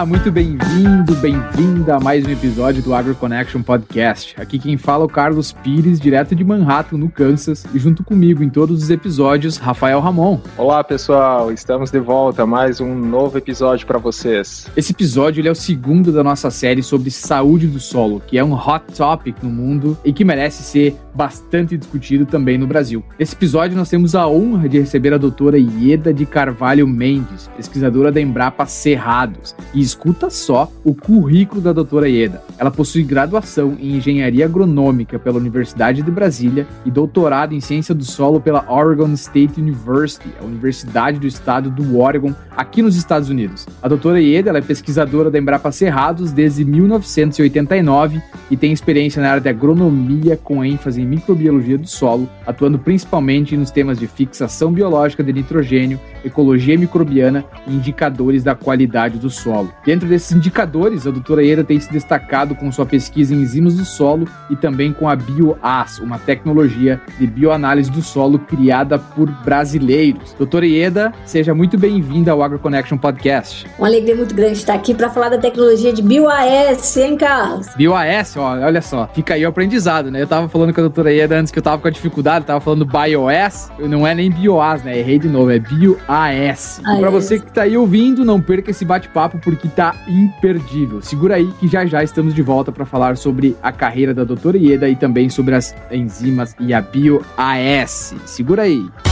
Olá, muito bem-vindo, bem-vinda a mais um episódio do Agro Connection Podcast. Aqui quem fala é o Carlos Pires, direto de Manhattan, no Kansas, e junto comigo em todos os episódios, Rafael Ramon. Olá, pessoal, estamos de volta, mais um novo episódio para vocês. Esse episódio é o segundo da nossa série sobre saúde do solo, que é um hot topic no mundo e que merece ser bastante discutido também no Brasil. Nesse episódio nós temos a honra de receber a doutora Ieda de Carvalho Mendes, pesquisadora da Embrapa Cerrados. E escuta só o currículo da doutora Ieda. Ela possui graduação em Engenharia Agronômica pela Universidade de Brasília e doutorado em Ciência do Solo pela Oregon State University, a Universidade do Estado do Oregon, aqui nos Estados Unidos. A doutora Ieda é pesquisadora da Embrapa Cerrados desde 1989 e tem experiência na área de agronomia com ênfase em microbiologia do solo, atuando principalmente nos temas de fixação biológica de nitrogênio, ecologia microbiana e indicadores da qualidade do solo. Dentro desses indicadores, a doutora Ieda tem se destacado com sua pesquisa em enzimas do solo e também com a BioAS, uma tecnologia de bioanálise do solo criada por brasileiros. Doutora Ieda, seja muito bem-vinda ao AgroConnection Podcast. Uma alegria muito grande estar aqui para falar da tecnologia de BioAS, hein, Carlos? BioAS, ó, olha só, fica aí o aprendizado, né? Eu tava falando com a doutora Ieda antes que eu tava com a dificuldade, tava falando BioAS, não é nem BioAS, né? Errei de novo, é BioAS. E para você que tá aí ouvindo, não perca esse bate-papo porque tá imperdível. Segura aí que já já estamos de volta para falar sobre a carreira da doutora Ieda e também sobre as enzimas e a BioAS. Segura aí.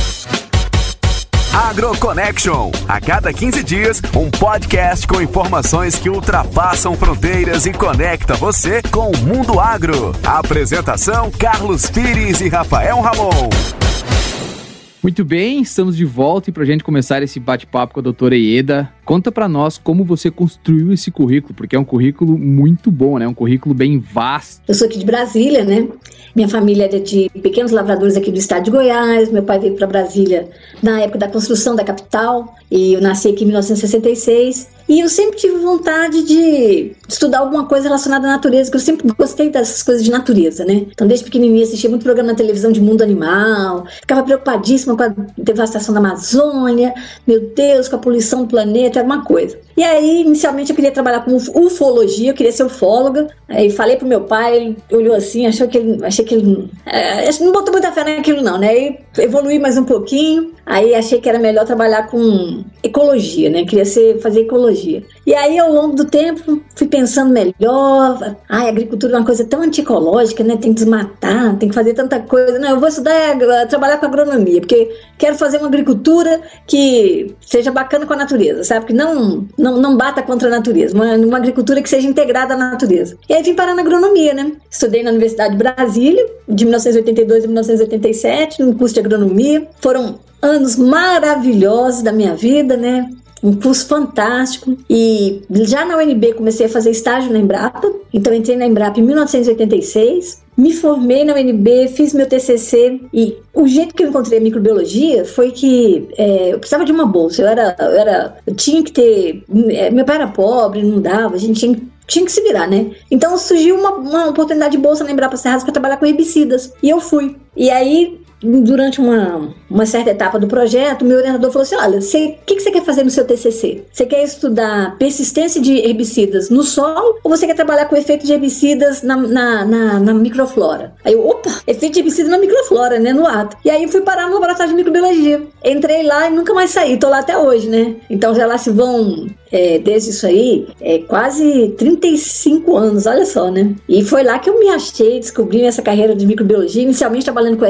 AgroConnection. A cada 15 dias, um podcast com informações que ultrapassam fronteiras e conecta você com o mundo agro. Apresentação: Carlos Pires e Rafael Ramon. Muito bem, estamos de volta e para a gente começar esse bate-papo com a doutora Ieda, conta para nós como você construiu esse currículo, porque é um currículo muito bom, né? Um currículo bem vasto. Eu sou aqui de Brasília, né? Minha família é de pequenos lavradores aqui do estado de Goiás. Meu pai veio para Brasília na época da construção da capital e eu nasci aqui em 1966. E eu sempre tive vontade de estudar alguma coisa relacionada à natureza, que eu sempre gostei dessas coisas de natureza, né? Então, desde pequenininha, assistia muito programa na televisão de mundo animal, ficava preocupadíssima com a devastação da Amazônia, meu Deus, com a poluição do planeta, era uma coisa. E aí, inicialmente, eu queria trabalhar com ufologia, eu queria ser ufóloga. Aí falei pro meu pai, ele olhou assim, achou que ele, achei que ele, é, não botou muita fé naquilo não, né? Aí evoluí mais um pouquinho, aí achei que era melhor trabalhar com ecologia, né? Queria ser, fazer ecologia. E aí, ao longo do tempo, fui pensando melhor. Ai, agricultura é uma coisa tão anticológica, né? Tem que desmatar, tem que fazer tanta coisa. Não, eu vou estudar, trabalhar com agronomia, porque quero fazer uma agricultura que seja bacana com a natureza, sabe? Que não, não, não bata contra a natureza, uma, uma agricultura que seja integrada à natureza. E aí vim parar na agronomia, né? Estudei na Universidade de Brasília, de 1982 a 1987, no curso de agronomia. Foram anos maravilhosos da minha vida, né? um curso fantástico. E já na UNB comecei a fazer estágio na Embrapa. Então entrei na Embrapa em 1986. Me formei na UNB, fiz meu TCC e o jeito que eu encontrei a microbiologia foi que é, eu precisava de uma bolsa. Eu era, eu era, eu tinha que ter. É, meu pai era pobre, não dava. A gente tinha tinha que se virar, né? Então surgiu uma, uma oportunidade de bolsa na Embrapa Serradas para trabalhar com herbicidas. E eu fui. E aí durante uma, uma certa etapa do projeto, meu orientador falou assim: olha, o que, que você quer fazer no seu TCC? Você quer estudar persistência de herbicidas no solo ou você quer trabalhar com efeito de herbicidas na, na, na, na microflora? Aí eu, opa, efeito de herbicida na microflora, né? No ato. E aí fui parar no laboratório de microbiologia. Entrei lá e nunca mais saí, tô lá até hoje, né? Então já lá se vão é, desde isso aí, é quase 35 anos, olha só, né? E foi lá que eu me achei, descobri essa carreira de microbiologia, inicialmente trabalhando com o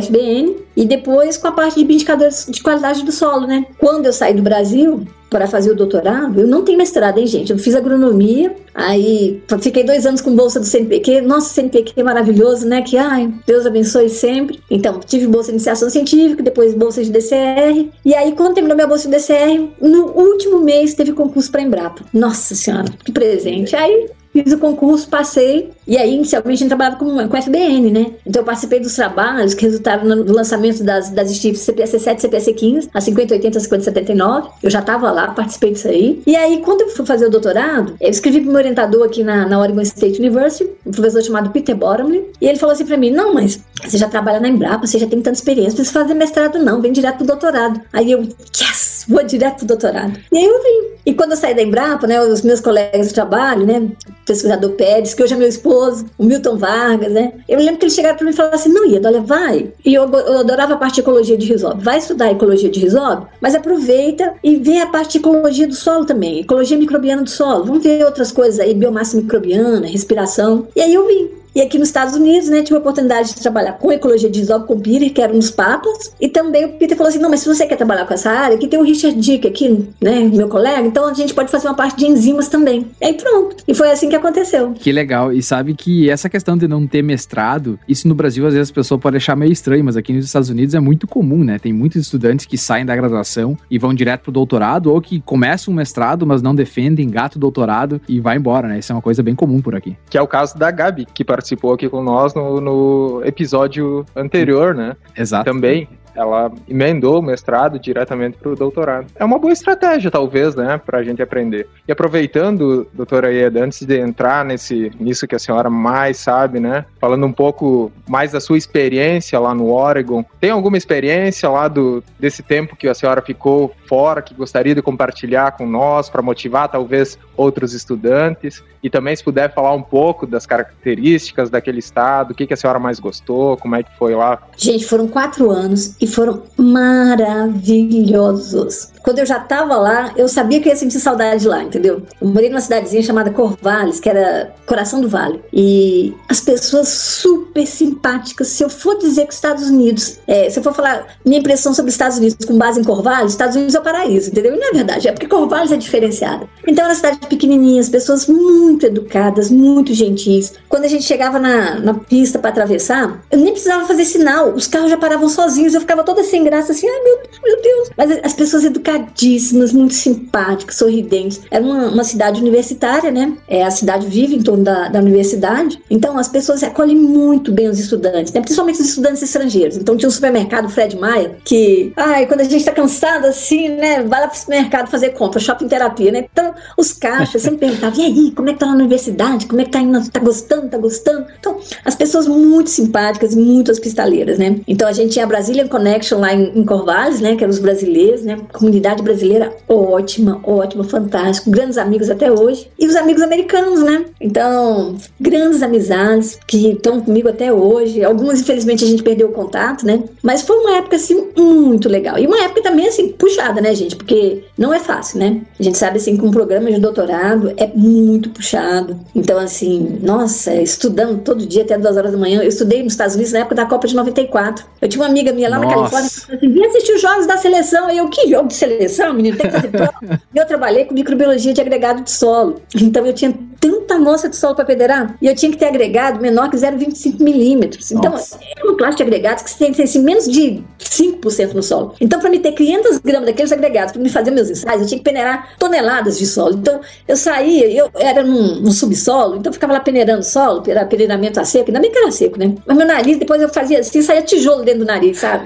E depois com a parte de indicadores de qualidade do solo, né? Quando eu saí do Brasil, para fazer o doutorado, eu não tenho mestrado, hein, gente? Eu fiz agronomia, aí fiquei dois anos com bolsa do CNPq. Nossa, CNPq é maravilhoso, né? Que, ai, Deus abençoe sempre. Então, tive bolsa de iniciação científica, depois bolsa de DCR. E aí, quando terminou minha bolsa de DCR, no último mês teve concurso para Embrapa. Nossa Senhora, que presente. Aí fiz o concurso, passei, e aí inicialmente a gente trabalhava com, com FBN, né? Então eu participei dos trabalhos que resultaram no lançamento das, das STIFs CPC 7 CPC 15, a 5080, 5079. Eu já estava lá, participei disso aí. E aí, quando eu fui fazer o doutorado, eu escrevi para meu orientador aqui na, na Oregon State University, um professor chamado Peter Bottomley, e ele falou assim para mim: Não, mas você já trabalha na Embrapa, você já tem tanta experiência, não precisa fazer mestrado, não, vem direto pro doutorado. Aí eu, yes, vou direto pro doutorado. E aí eu vim. E quando eu saí da Embrapa, né, os meus colegas de trabalho, né, pesquisador Pérez, que hoje é meu esposo, o Milton Vargas, né, eu lembro que eles chegaram para mim e falaram assim: Não, Ieda, olha, vai. E eu, eu adorava a parte de ecologia de risobe. Vai estudar ecologia de risobe, mas aproveita e vê a parte de ecologia do solo também, ecologia microbiana do solo. Vamos ver outras coisas aí, biomassa microbiana, respiração. E aí eu vim. E aqui nos Estados Unidos, né, tive a oportunidade de trabalhar com ecologia de risobe com o Peter, que era um dos papas. E também o Peter falou assim: não, mas se você quer trabalhar com essa área, aqui tem o Richard Dick, aqui, né, meu colega, então a gente pode fazer uma parte de enzimas também. E aí pronto. E foi assim que aconteceu. Que legal. E sabe que essa questão de não ter mestrado, isso no Brasil às vezes a pessoa pode achar meio estranho, mas aqui nos Estados Unidos é muito comum, né? Tem muitos estudantes que saem da graduação e vão direto pro doutorado, ou que começam um mestrado, mas não defendem, gato doutorado e vai embora, né? Isso é uma coisa bem comum por aqui. Que é o caso da Gabi, que participou aqui com nós no, no episódio anterior, né? Exato. Também ela emendou o mestrado diretamente para o doutorado. É uma boa estratégia, talvez, né, para a gente aprender. E aproveitando, doutora Ieda, antes de entrar nesse, nisso que a senhora mais sabe, né, falando um pouco mais da sua experiência lá no Oregon, tem alguma experiência lá do, desse tempo que a senhora ficou fora que gostaria de compartilhar com nós para motivar talvez outros estudantes? E também se puder falar um pouco das características daquele estado, o que, que a senhora mais gostou, como é que foi lá? Gente, foram quatro anos e foram maravilhosos. Quando eu já estava lá, eu sabia que eu ia sentir saudade de lá, entendeu? Eu morei numa cidadezinha chamada Corvallis, que era coração do vale. E as pessoas super simpáticas. Se eu for dizer que os Estados Unidos, é, se eu for falar minha impressão sobre os Estados Unidos com base em Corvallis, Estados Unidos é o paraíso, entendeu? E não é verdade, é porque Corvallis é diferenciada. Então era uma cidade pequenininha, as pessoas muito educadas, muito gentis. Quando a gente chegava na, na pista para atravessar, eu nem precisava fazer sinal, os carros já paravam sozinhos, eu ficava toda sem graça, assim, ai meu Deus, meu Deus. Mas as pessoas educadíssimas, muito simpáticas, sorridentes. Era uma, uma cidade universitária, né? É, a cidade vive em torno da, da universidade, então as pessoas acolhem muito bem os estudantes, né? principalmente os estudantes estrangeiros. Então tinha um supermercado Fred Maia que, ai, quando a gente tá cansado assim, né, vai lá pro supermercado fazer compra, shopping terapia, né? Então os caixas sempre perguntavam, e aí, como é que tá na universidade? Como é que tá indo? Tá gostando? Tá gostando? Então, as pessoas muito simpáticas, muito hospitaleiras, né? Então a gente tinha a Brazilian Connection lá em, em Corvallis, né? Que eram os brasileiros, né? Comunidade brasileira ótima, ótima, fantástico, grandes amigos até hoje. E os amigos americanos, né? Então, grandes amizades que estão comigo até hoje. Algumas, infelizmente, a gente perdeu o contato, né? Mas foi uma época, assim, muito legal. E uma época também, assim, puxada, né, gente? Porque não é fácil, né? A gente sabe, assim, que um programa de doutorado é muito puxado. Então, assim, nossa, estudando todo dia até duas horas da manhã. Eu estudei nos Estados Unidos na época da Copa de 94. Eu tinha uma amiga minha lá Califórnia assim: vem assistir os jogos da seleção. E eu, que jogo de seleção, menino? Tem que fazer prova. e eu trabalhei com microbiologia de agregado de solo. Então, eu tinha tanta amostra de solo para federar e eu tinha que ter agregado menor que 0,25 milímetros. Então, é uma classe de agregados que tem que ter assim, menos de 5% no solo. Então, para me ter 500 gramas daqueles agregados, para me fazer meus ensaios, eu tinha que peneirar toneladas de solo. Então, eu saía, eu era num, num subsolo, então eu ficava lá peneirando solo, era peneiramento a seco, ainda bem que era seco, né? Mas meu nariz, depois eu fazia assim, saía tijolo dentro do nariz, sabe?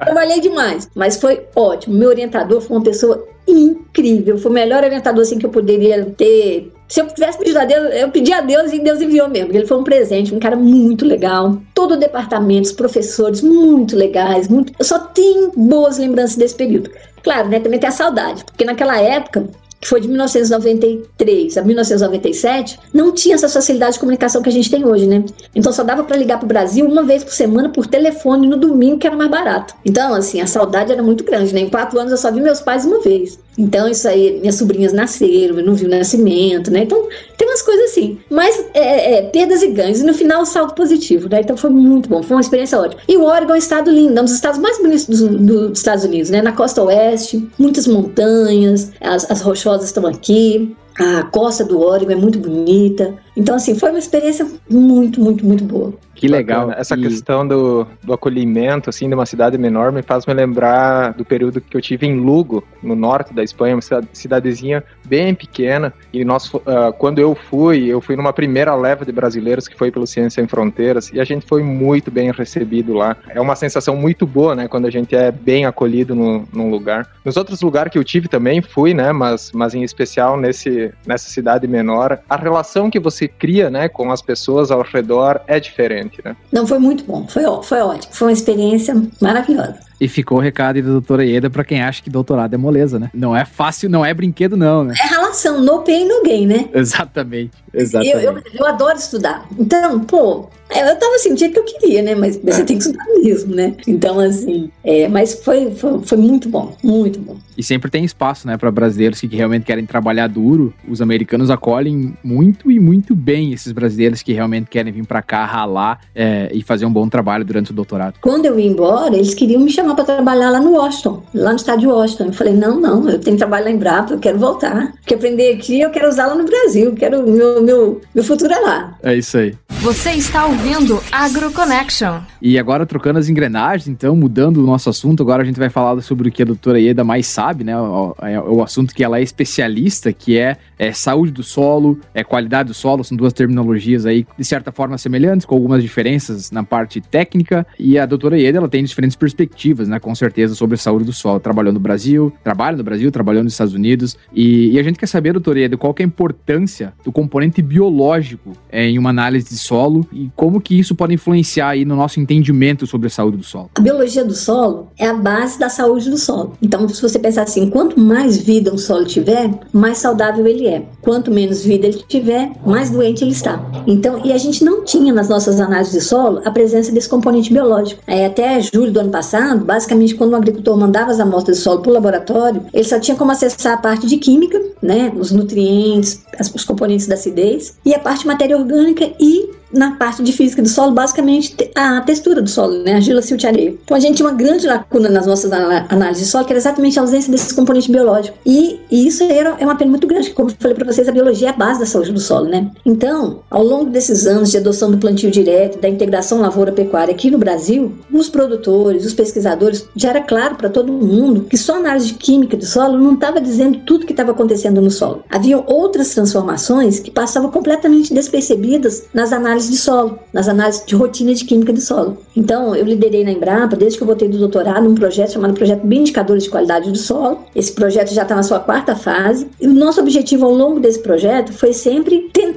Trabalhei demais, mas foi ótimo. Meu orientador foi uma pessoa incrível. Foi o melhor orientador assim, que eu poderia ter. Se eu tivesse pedido a Deus, eu pedi a Deus e Deus enviou mesmo. Ele foi um presente, um cara muito legal. Todo o departamento, os professores muito legais. Muito... Eu só tenho boas lembranças desse período. Claro, né? Também tem a saudade, porque naquela época que foi de 1993 a 1997, não tinha essa facilidade de comunicação que a gente tem hoje, né? Então só dava para ligar para o Brasil uma vez por semana por telefone no domingo, que era mais barato. Então, assim, a saudade era muito grande, né? Em quatro anos eu só vi meus pais uma vez. Então, isso aí, minhas sobrinhas nasceram, eu não vi o nascimento, né? Então, tem umas coisas assim. Mas, é, é, perdas e ganhos. E no final, salto positivo, né? Então, foi muito bom. Foi uma experiência ótima. E o Oregon é um estado lindo, é um dos estados mais bonitos dos, dos Estados Unidos, né? Na costa oeste, muitas montanhas, as, as rochosas estão aqui. A costa do Oregon é muito bonita. Então, assim, foi uma experiência muito, muito, muito boa. Que legal. Essa e... questão do, do acolhimento, assim, de uma cidade menor me faz me lembrar do período que eu tive em Lugo, no norte da Espanha, uma cidadezinha bem pequena. E nós, uh, quando eu fui, eu fui numa primeira leva de brasileiros que foi pelo Ciência Sem Fronteiras e a gente foi muito bem recebido lá. É uma sensação muito boa, né, quando a gente é bem acolhido no, num lugar. Nos outros lugares que eu tive também fui, né, mas, mas em especial nesse, nessa cidade menor, a relação que você cria, né, com as pessoas ao redor é diferente, né? Não, foi muito bom, foi, foi ótimo, foi uma experiência maravilhosa. E ficou o recado aí da doutora Ieda para quem acha que doutorado é moleza, né? Não é fácil, não é brinquedo, não, né? É relação, no pain, no gain, né? Exatamente, exatamente. Eu, eu, eu adoro estudar. Então, pô, é, eu tava sentindo que eu queria, né? Mas você é. tem que estudar mesmo, né? Então, assim, é, mas foi, foi, foi, muito bom, muito bom. E sempre tem espaço, né, para brasileiros que realmente querem trabalhar duro. Os americanos acolhem muito e muito bem esses brasileiros que realmente querem vir para cá ralar é, e fazer um bom trabalho durante o doutorado. Quando eu ia embora, eles queriam me chamar para trabalhar lá no Washington, lá no estado de Washington. Eu falei, não, não, eu tenho que trabalhar em Brapa, eu quero voltar. Porque aprender aqui, eu quero usar lá no Brasil, quero meu, meu, meu futuro é lá. É isso aí. Você está ouvindo AgroConnection. E agora, trocando as engrenagens, então, mudando o nosso assunto, agora a gente vai falar sobre o que a doutora Ieda mais sabe, né? O, é o assunto que ela é especialista, que é, é, saúde do solo, é qualidade do solo, são duas terminologias aí, de certa forma, semelhantes, com algumas diferenças na parte técnica. E a doutora Ieda, ela tem diferentes perspectivas, né? Com certeza, sobre a saúde do solo. Trabalhou no Brasil, trabalha no Brasil, trabalhou nos Estados Unidos. E, e a gente quer saber, doutora Ieda, qual é a importância do componente biológico é, em uma análise de solo e como que isso pode influenciar aí no nosso entendimento sobre a saúde do solo? A biologia do solo é a base da saúde do solo. Então, se você pensar assim, quanto mais vida um solo tiver, mais saudável ele é. Quanto menos vida ele tiver, mais doente ele está. Então, e a gente não tinha nas nossas análises de solo a presença desse componente biológico. É, até julho do ano passado, basicamente, quando um agricultor mandava as amostras de solo para o laboratório, ele só tinha como acessar a parte de química, né, os nutrientes, os componentes da acidez, e a parte de matéria orgânica e na parte de física do solo, basicamente a textura do solo, né? Argila, silt areia. Então a gente tinha uma grande lacuna nas nossas análises de solo, que era exatamente a ausência desse componente biológico. E, e isso era, é uma pena muito grande, como eu falei para vocês, a biologia é a base da saúde do solo, né? Então, ao longo desses anos de adoção do plantio direto, da integração lavoura-pecuária aqui no Brasil, os produtores, os pesquisadores, já era claro para todo mundo que só a análise de química do solo não estava dizendo tudo que estava acontecendo no solo. Havia outras transformações que passavam completamente despercebidas nas análises análises de solo, nas análises de rotina de química de solo. Então, eu liderei na Embrapa, desde que eu voltei do doutorado, um projeto chamado Projeto Bioindicadores de Qualidade do Solo. Esse projeto já está na sua quarta fase. E o nosso objetivo ao longo desse projeto foi sempre tentar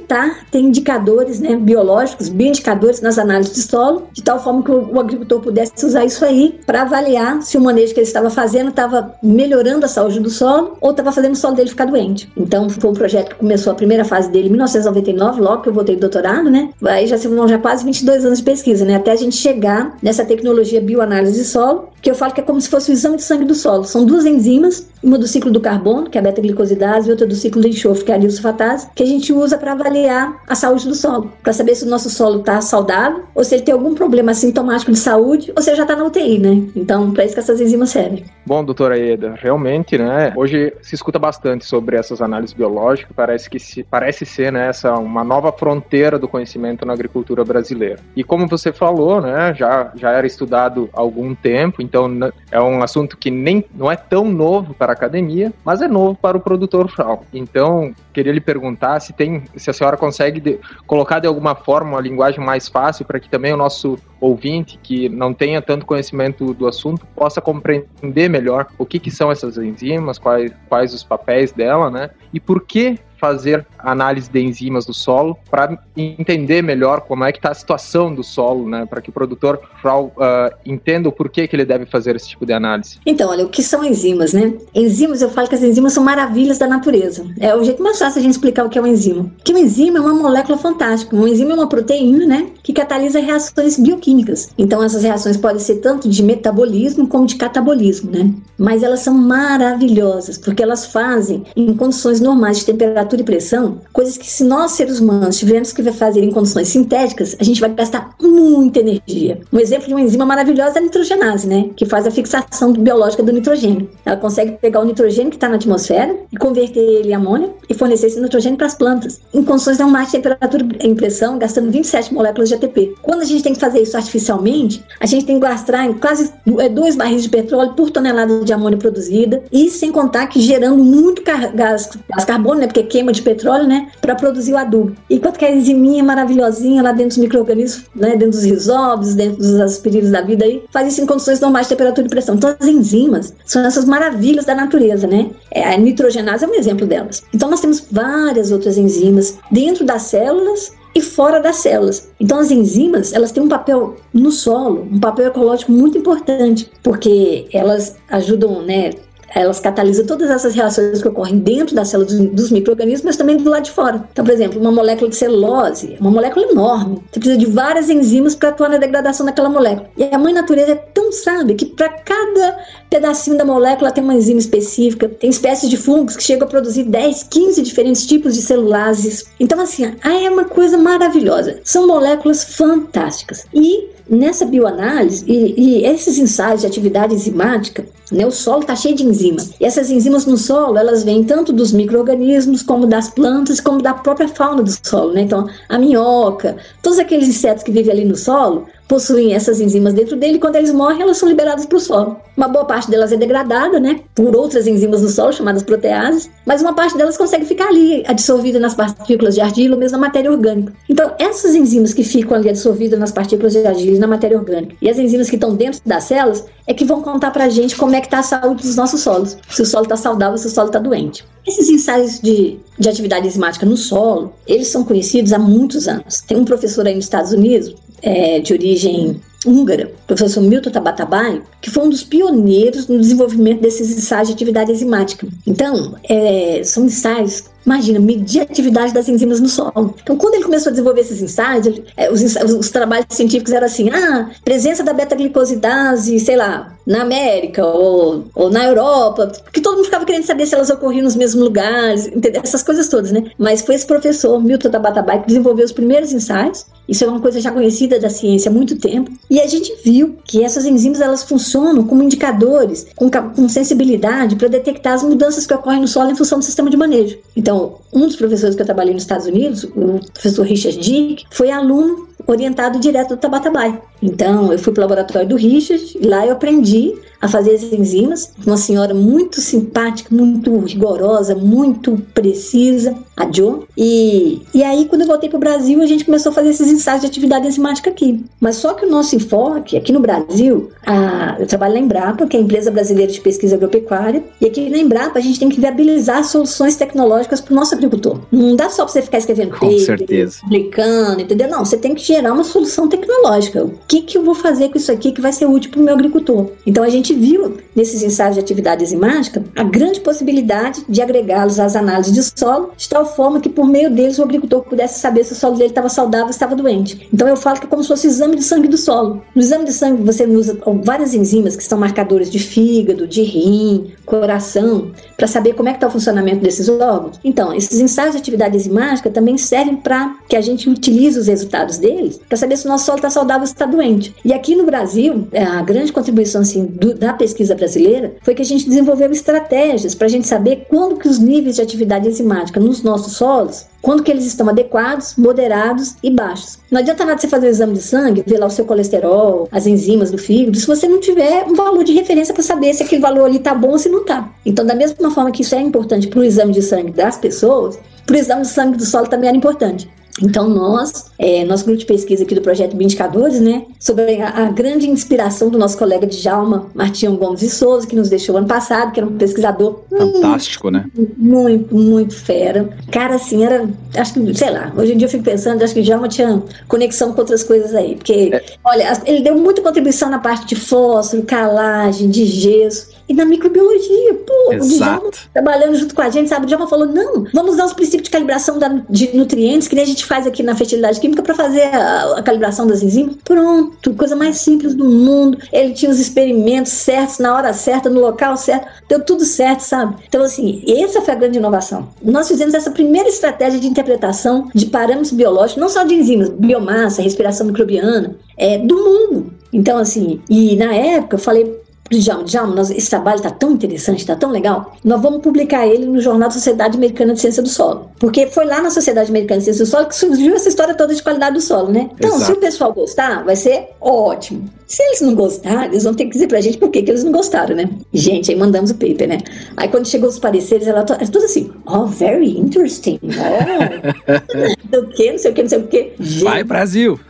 ter indicadores né, biológicos, bioindicadores nas análises de solo, de tal forma que o, o agricultor pudesse usar isso aí para avaliar se o manejo que ele estava fazendo estava melhorando a saúde do solo ou estava fazendo o solo dele ficar doente. Então, foi um projeto que começou a primeira fase dele em 1999, logo que eu voltei do doutorado, né? aí já se vão já quase 22 anos de pesquisa, né? Até a gente chegar nessa tecnologia bioanálise de solo, que eu falo que é como se fosse o exame de sangue do solo. São duas enzimas, uma do ciclo do carbono, que é a beta-glicosidase, e outra do ciclo do enxofre, que é a lisofatase, que a gente usa para avaliar a saúde do solo, para saber se o nosso solo está saudável ou se ele tem algum problema sintomático de saúde ou se já está na UTI, né? Então, para isso que essas enzimas servem. Bom, doutora Eda, realmente, né? Hoje se escuta bastante sobre essas análises biológicas, parece que se, parece ser né, essa uma nova fronteira do conhecimento na agricultura brasileira. E como você falou, né, já, já era estudado há algum tempo, então é um assunto que nem não é tão novo para a academia, mas é novo para o produtor rural. Então, queria lhe perguntar se tem, se a senhora consegue de, colocar de alguma forma uma linguagem mais fácil para que também o nosso ouvinte que não tenha tanto conhecimento do assunto possa compreender melhor o que, que são essas enzimas, quais, quais os papéis dela, né? E por que fazer análise de enzimas do solo para entender melhor como é que está a situação do solo, né, para que o produtor uh, entenda o porquê que ele deve fazer esse tipo de análise. Então, olha, o que são enzimas, né? Enzimas, eu falo que as enzimas são maravilhas da natureza. É o jeito mais fácil a gente explicar o que é uma enzima. Que uma enzima é uma molécula fantástica. Uma enzima é uma proteína, né, que catalisa reações bioquímicas bioquímicas. Então, essas reações podem ser tanto de metabolismo como de catabolismo, né? Mas elas são maravilhosas, porque elas fazem, em condições normais de temperatura e pressão, coisas que se nós, seres humanos, tivermos que fazer em condições sintéticas, a gente vai gastar muita energia. Um exemplo de uma enzima maravilhosa é a nitrogenase, né? Que faz a fixação biológica do nitrogênio. Ela consegue pegar o nitrogênio que está na atmosfera e converter ele em amônia e fornecer esse nitrogênio para as plantas, em condições normais de temperatura e pressão, gastando 27 moléculas de ATP. Quando a gente tem que fazer isso artificialmente, a gente tem que gastar quase é, dois barris de petróleo por tonelada de amônia produzida, e sem contar que gerando muito gás, gás carbono, né? Porque queima de petróleo, né? Para produzir o adubo. Enquanto que a enziminha maravilhosinha lá dentro dos micro-organismos, né? Dentro dos risóbios, dentro dos aspirinos da vida aí, faz isso em condições normais de temperatura e pressão. Então, as enzimas são essas maravilhas da natureza, né? É, a nitrogenase é um exemplo delas. Então, nós temos várias outras enzimas dentro das células e fora das células. Então as enzimas, elas têm um papel no solo, um papel ecológico muito importante, porque elas ajudam, né, elas catalisam todas essas reações que ocorrem dentro da célula dos, dos micro-organismos, mas também do lado de fora. Então, por exemplo, uma molécula de celulose, uma molécula enorme. Você precisa de várias enzimas para atuar na degradação daquela molécula. E a mãe natureza é tão sábia que para cada pedacinho da molécula tem uma enzima específica. Tem espécies de fungos que chegam a produzir 10, 15 diferentes tipos de celulases. Então, assim, é uma coisa maravilhosa. São moléculas fantásticas. E nessa bioanálise e, e, esses ensaios de atividade enzimática, né, o solo está cheio de enzimas. E essas enzimas no solo, elas vêm tanto dos micro-organismos, como das plantas, como da própria fauna do solo. Né? Então, a minhoca, todos aqueles insetos que vivem ali no solo, possuem essas enzimas dentro dele, quando eles morrem, elas são liberadas para o solo. Uma boa parte delas é degradada, né, por outras enzimas do solo, chamadas proteases, mas uma parte delas consegue ficar ali, dissolvida nas partículas de argila, ou mesmo na matéria orgânica. Então, essas enzimas que ficam ali dissolvidas nas partículas de argila e na matéria orgânica, e as enzimas que estão dentro das células, é que vão contar para a gente como é que está a saúde dos nossos solos. Se o solo está saudável, se o solo está doente. Esses ensaios de, de atividade enzimática no solo, eles são conhecidos há muitos anos. Tem um professor aí nos Estados Unidos, é, de origem húngara, o professor Milton Tabatabai, que foi um dos pioneiros no desenvolvimento desses ensaios de atividade enzimática. Então, é, são ensaios Imagina, medir a atividade das enzimas no solo. Então, quando ele começou a desenvolver esses ele, é, os, os, os, trabalhos científicos eram assim: ah, presença da beta-glicosidase, sei lá, na América ou, ou na Europa, porque todo mundo ficava querendo saber se elas ocorriam nos mesmos lugares, entendeu? essas coisas todas, né? Mas foi esse professor, Milton Tabatabai, que desenvolveu os primeiros ensaios. Isso é uma coisa já conhecida da ciência há muito tempo. E a gente viu que essas enzimas elas funcionam como indicadores, com, com sensibilidade para detectar as mudanças que ocorrem no solo em função do sistema de manejo. Então, um dos professores que eu trabalhei nos Estados Unidos, o professor Richard Dick, foi aluno orientado direto do Tabatabai. Então, eu fui para o laboratório do Richard, lá eu aprendi a fazer as enzimas. Uma senhora muito simpática, muito rigorosa, muito precisa, a Jo. E, e aí, quando eu voltei para o Brasil, a gente começou a fazer esses ensaios de atividade enzimática aqui. Mas só que o nosso enfoque, aqui no Brasil, a, eu trabalho na Embrapa, que é a empresa brasileira de pesquisa agropecuária, e aqui na Embrapa a gente tem que viabilizar soluções tecnológicas para o nosso agricultor. Não dá só para você ficar escrevendo Com paper, certeza. publicando, entendeu? Não, você tem que gerar uma solução tecnológica. O que, que eu vou fazer com isso aqui que vai ser útil para o meu agricultor? Então a gente viu nesses ensaios de atividade enzimática a grande possibilidade de agregá-los às análises de solo, de tal forma que por meio deles o agricultor pudesse saber se o solo dele estava saudável ou estava doente. Então eu falo que é como se fosse exame de sangue do solo. No exame de sangue você usa várias enzimas que são marcadores de fígado, de rim, coração, para saber como é que está o funcionamento desses órgãos. Então, esses ensaios de atividade enzimática também servem para que a gente utilize os resultados deles para saber se o nosso solo está saudável ou está doente. E aqui no Brasil, é, a grande contribuição assim, do, da pesquisa brasileira foi que a gente desenvolveu estratégias para a gente saber quando que os níveis de atividade enzimática nos nossos solos quando que eles estão adequados, moderados e baixos. Não adianta nada você fazer o exame de sangue, ver lá o seu colesterol, as enzimas do fígado, se você não tiver um valor de referência para saber se aquele valor ali tá bom ou se não tá. Então, da mesma forma que isso é importante para o exame de sangue das pessoas, para o exame de sangue do solo também era importante. Então, nós, é, nosso grupo de pesquisa aqui do projeto Bindicadores, né, sobre a, a, grande inspiração do nosso colega Djalma Martinho Gomes de Souza, que nos deixou ano passado, que era um pesquisador. Fantástico, muito, né? Muito, muito fera. Cara, assim, era. Acho que, sei lá, hoje em dia eu fico pensando, acho que Djalma tinha conexão com outras coisas aí. Porque, é. olha, ele deu muita contribuição na parte de fósforo, calagem, de gesso. E na microbiologia. Pô, Exato. o Djalma trabalhando junto com a gente, sabe? O Djalma falou: não, vamos usar os princípios de calibração da, de nutrientes, que nem a gente faz aqui na fertilidade química, para fazer a, a, calibração das enzimas. Pronto, coisa mais simples do mundo. Ele tinha os experimentos certos, na hora certa, no local certo, deu tudo certo, sabe? Então, assim, essa foi a grande inovação. Nós fizemos essa primeira estratégia de interpretação de parâmetros biológicos, não só de enzimas, biomassa, respiração microbiana, é, do mundo. Então, assim, e na época eu falei Djalma, Djalma, nós, esse trabalho está tão interessante, está tão legal, nós vamos publicar ele no Jornal da Sociedade Americana de Ciência do Solo. Porque foi lá na Sociedade Americana de Ciência do Solo que surgiu essa história toda de qualidade do solo, né? Então, Exato. se o pessoal gostar, vai ser ótimo. Se eles não gostarem, eles vão ter que dizer pra gente por que, que eles não gostaram, né? Gente, aí mandamos o paper, né? Aí quando chegou os pareceres, ela era tudo assim, oh, very interesting. Oh, do que, não sei o que, não sei o que. Gente, Vai, Brasil!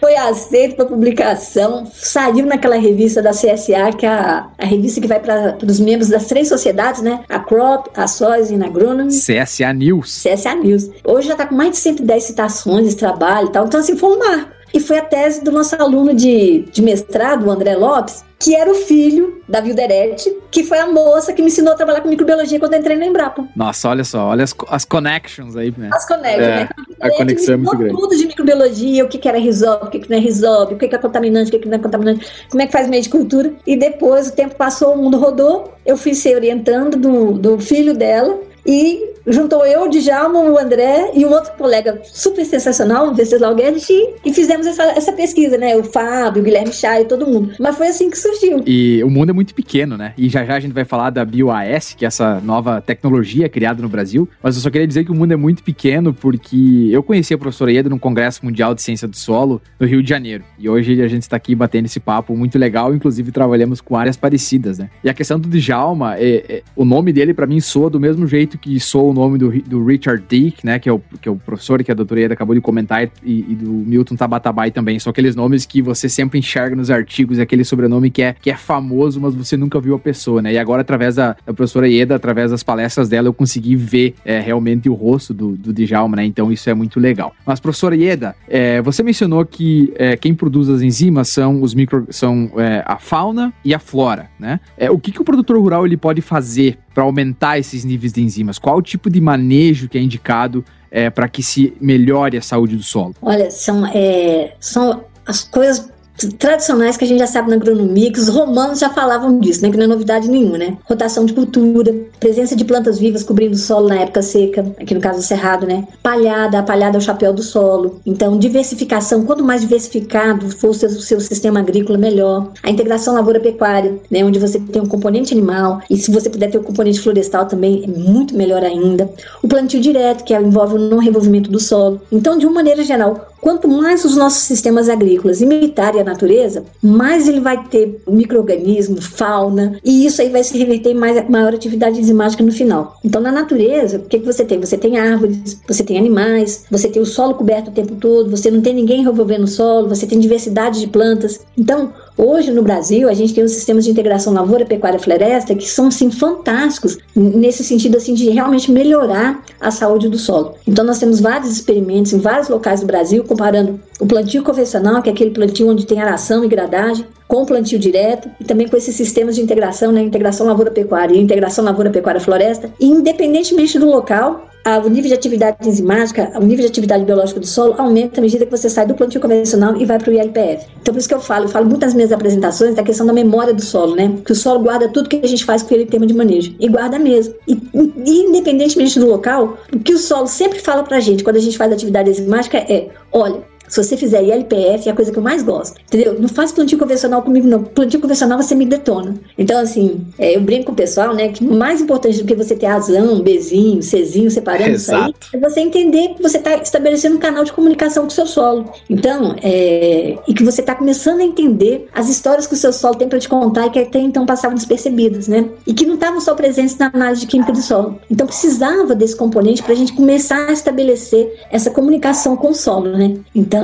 Foi aceito para publicação, saiu naquela revista da CSA, que é a, a revista que vai para os membros das três sociedades, né? A CROP, a SOS e a Agronomy. CSA News. CSA News. Hoje já está com mais de 110 citações esse trabalho e tal. Então, assim, foi um marco. E foi a tese do nosso aluno de, de mestrado, o André Lopes, que era o filho da Vilderete, que foi a moça que me ensinou a trabalhar com microbiologia quando eu entrei na Embrapa. Nossa, olha só, olha as, as connections aí, né? As connections, é, né? A conexão é muito grande. tudo de microbiologia, o que, que era risóbio, o que, que não é risóbio, o que, que é contaminante, o que, que não é contaminante, como é que faz meio de cultura. E depois o tempo passou, o mundo rodou, eu fui ser orientando do, do filho dela, e juntou eu, o Djalma, o André e um outro colega super sensacional, o Venceslau Guedes, e fizemos essa, essa pesquisa, né? O Fábio, o Guilherme Chay, todo mundo. Mas foi assim que surgiu. E o mundo é muito pequeno, né? E já já a gente vai falar da BioAS, que é essa nova tecnologia criada no Brasil. Mas eu só queria dizer que o mundo é muito pequeno porque eu conheci a professora Ieda no Congresso Mundial de Ciência do Solo no Rio de Janeiro. E hoje a gente está aqui batendo esse papo muito legal, inclusive trabalhamos com áreas parecidas, né? E a questão do Djalma, é, é o nome dele para mim soa do mesmo jeito que soa o nome do, do Richard Dick, né? Que é, o, que é o professor que a doutora Ieda acabou de comentar, e, e do Milton Tabatabai também. São aqueles nomes que você sempre enxerga nos artigos, é aquele sobrenome que é, que é famoso, mas você nunca viu a pessoa, né? E agora, através da, da professora Ieda, através das palestras dela, eu consegui ver é, realmente o rosto do, do Djalma, né? Então isso é muito legal. Mas, professora Ieda, é, você mencionou que é, quem produz as enzimas são os micro, são é, a fauna e a flora, né? É, o que, que o produtor rural ele pode fazer para aumentar esses níveis de enzimas? Qual o tipo de manejo que é indicado é, para que se melhore a saúde do solo? Olha, são, é, são as coisas tradicionais que a gente já sabe na agronomia, que os romanos já falavam disso, né? Que não é novidade nenhuma, né? Rotação de cultura, presença de plantas vivas cobrindo o solo na época seca, aqui no caso do cerrado, né? Palhada, a palhada é o chapéu do solo. Então, diversificação, quanto mais diversificado for o seu, o seu sistema agrícola, melhor. A integração lavoura-pecuária, né? Onde você tem um componente animal e se você puder ter o um componente florestal também, é muito melhor ainda. O plantio direto, que envolve o não revolvimento do solo. Então, de uma maneira geral, Quanto mais os nossos sistemas agrícolas imitarem a natureza, mais ele vai ter microorganismo, fauna, e isso aí vai se reverter em mais, maior atividade enzimática no final. Então, na natureza, o que, que você tem? Você tem árvores, você tem animais, você tem o solo coberto o tempo todo, você não tem ninguém revolvendo o solo, você tem diversidade de plantas. Então, Hoje no Brasil a gente tem os sistemas de integração lavoura, pecuária, floresta que são assim fantásticos nesse sentido assim de realmente melhorar a saúde do solo. Então nós temos vários experimentos em vários locais do Brasil comparando o plantio convencional, que é aquele plantio onde tem aração e gradagem, com plantio direto e também com esses sistemas de integração, né, integração lavoura-pecuária e integração lavoura-pecuária-floresta, e independentemente do local, o nível de atividade enzimática, o nível de atividade biológica do solo aumenta à medida que você sai do plantio convencional e vai para o ILPF. Então, por isso que eu falo, eu falo muito nas minhas apresentações da questão da memória do solo, né? Que o solo guarda tudo que a gente faz com ele tema de manejo. E guarda mesmo. E, e independentemente do local, o que o solo sempre fala para a gente quando a gente faz atividade enzimática é: olha, se você fizer ILPF, é a coisa que eu mais gosto. Entendeu? Não faz plantio convencional comigo, não. Plantio convencional você me detona. Então, assim, é, eu brinco com o pessoal, né? Que mais importante do que você ter azão, Bzinho, Czinho separando Exato. isso aí, é você entender que você está estabelecendo um canal de comunicação com o seu solo. Então, é, e que você está começando a entender as histórias que o seu solo tem para te contar e que até então passavam despercebidas, né? E que não estavam só presentes na análise de química do solo. Então, precisava desse componente para a gente começar a estabelecer essa comunicação com o solo, né? Então,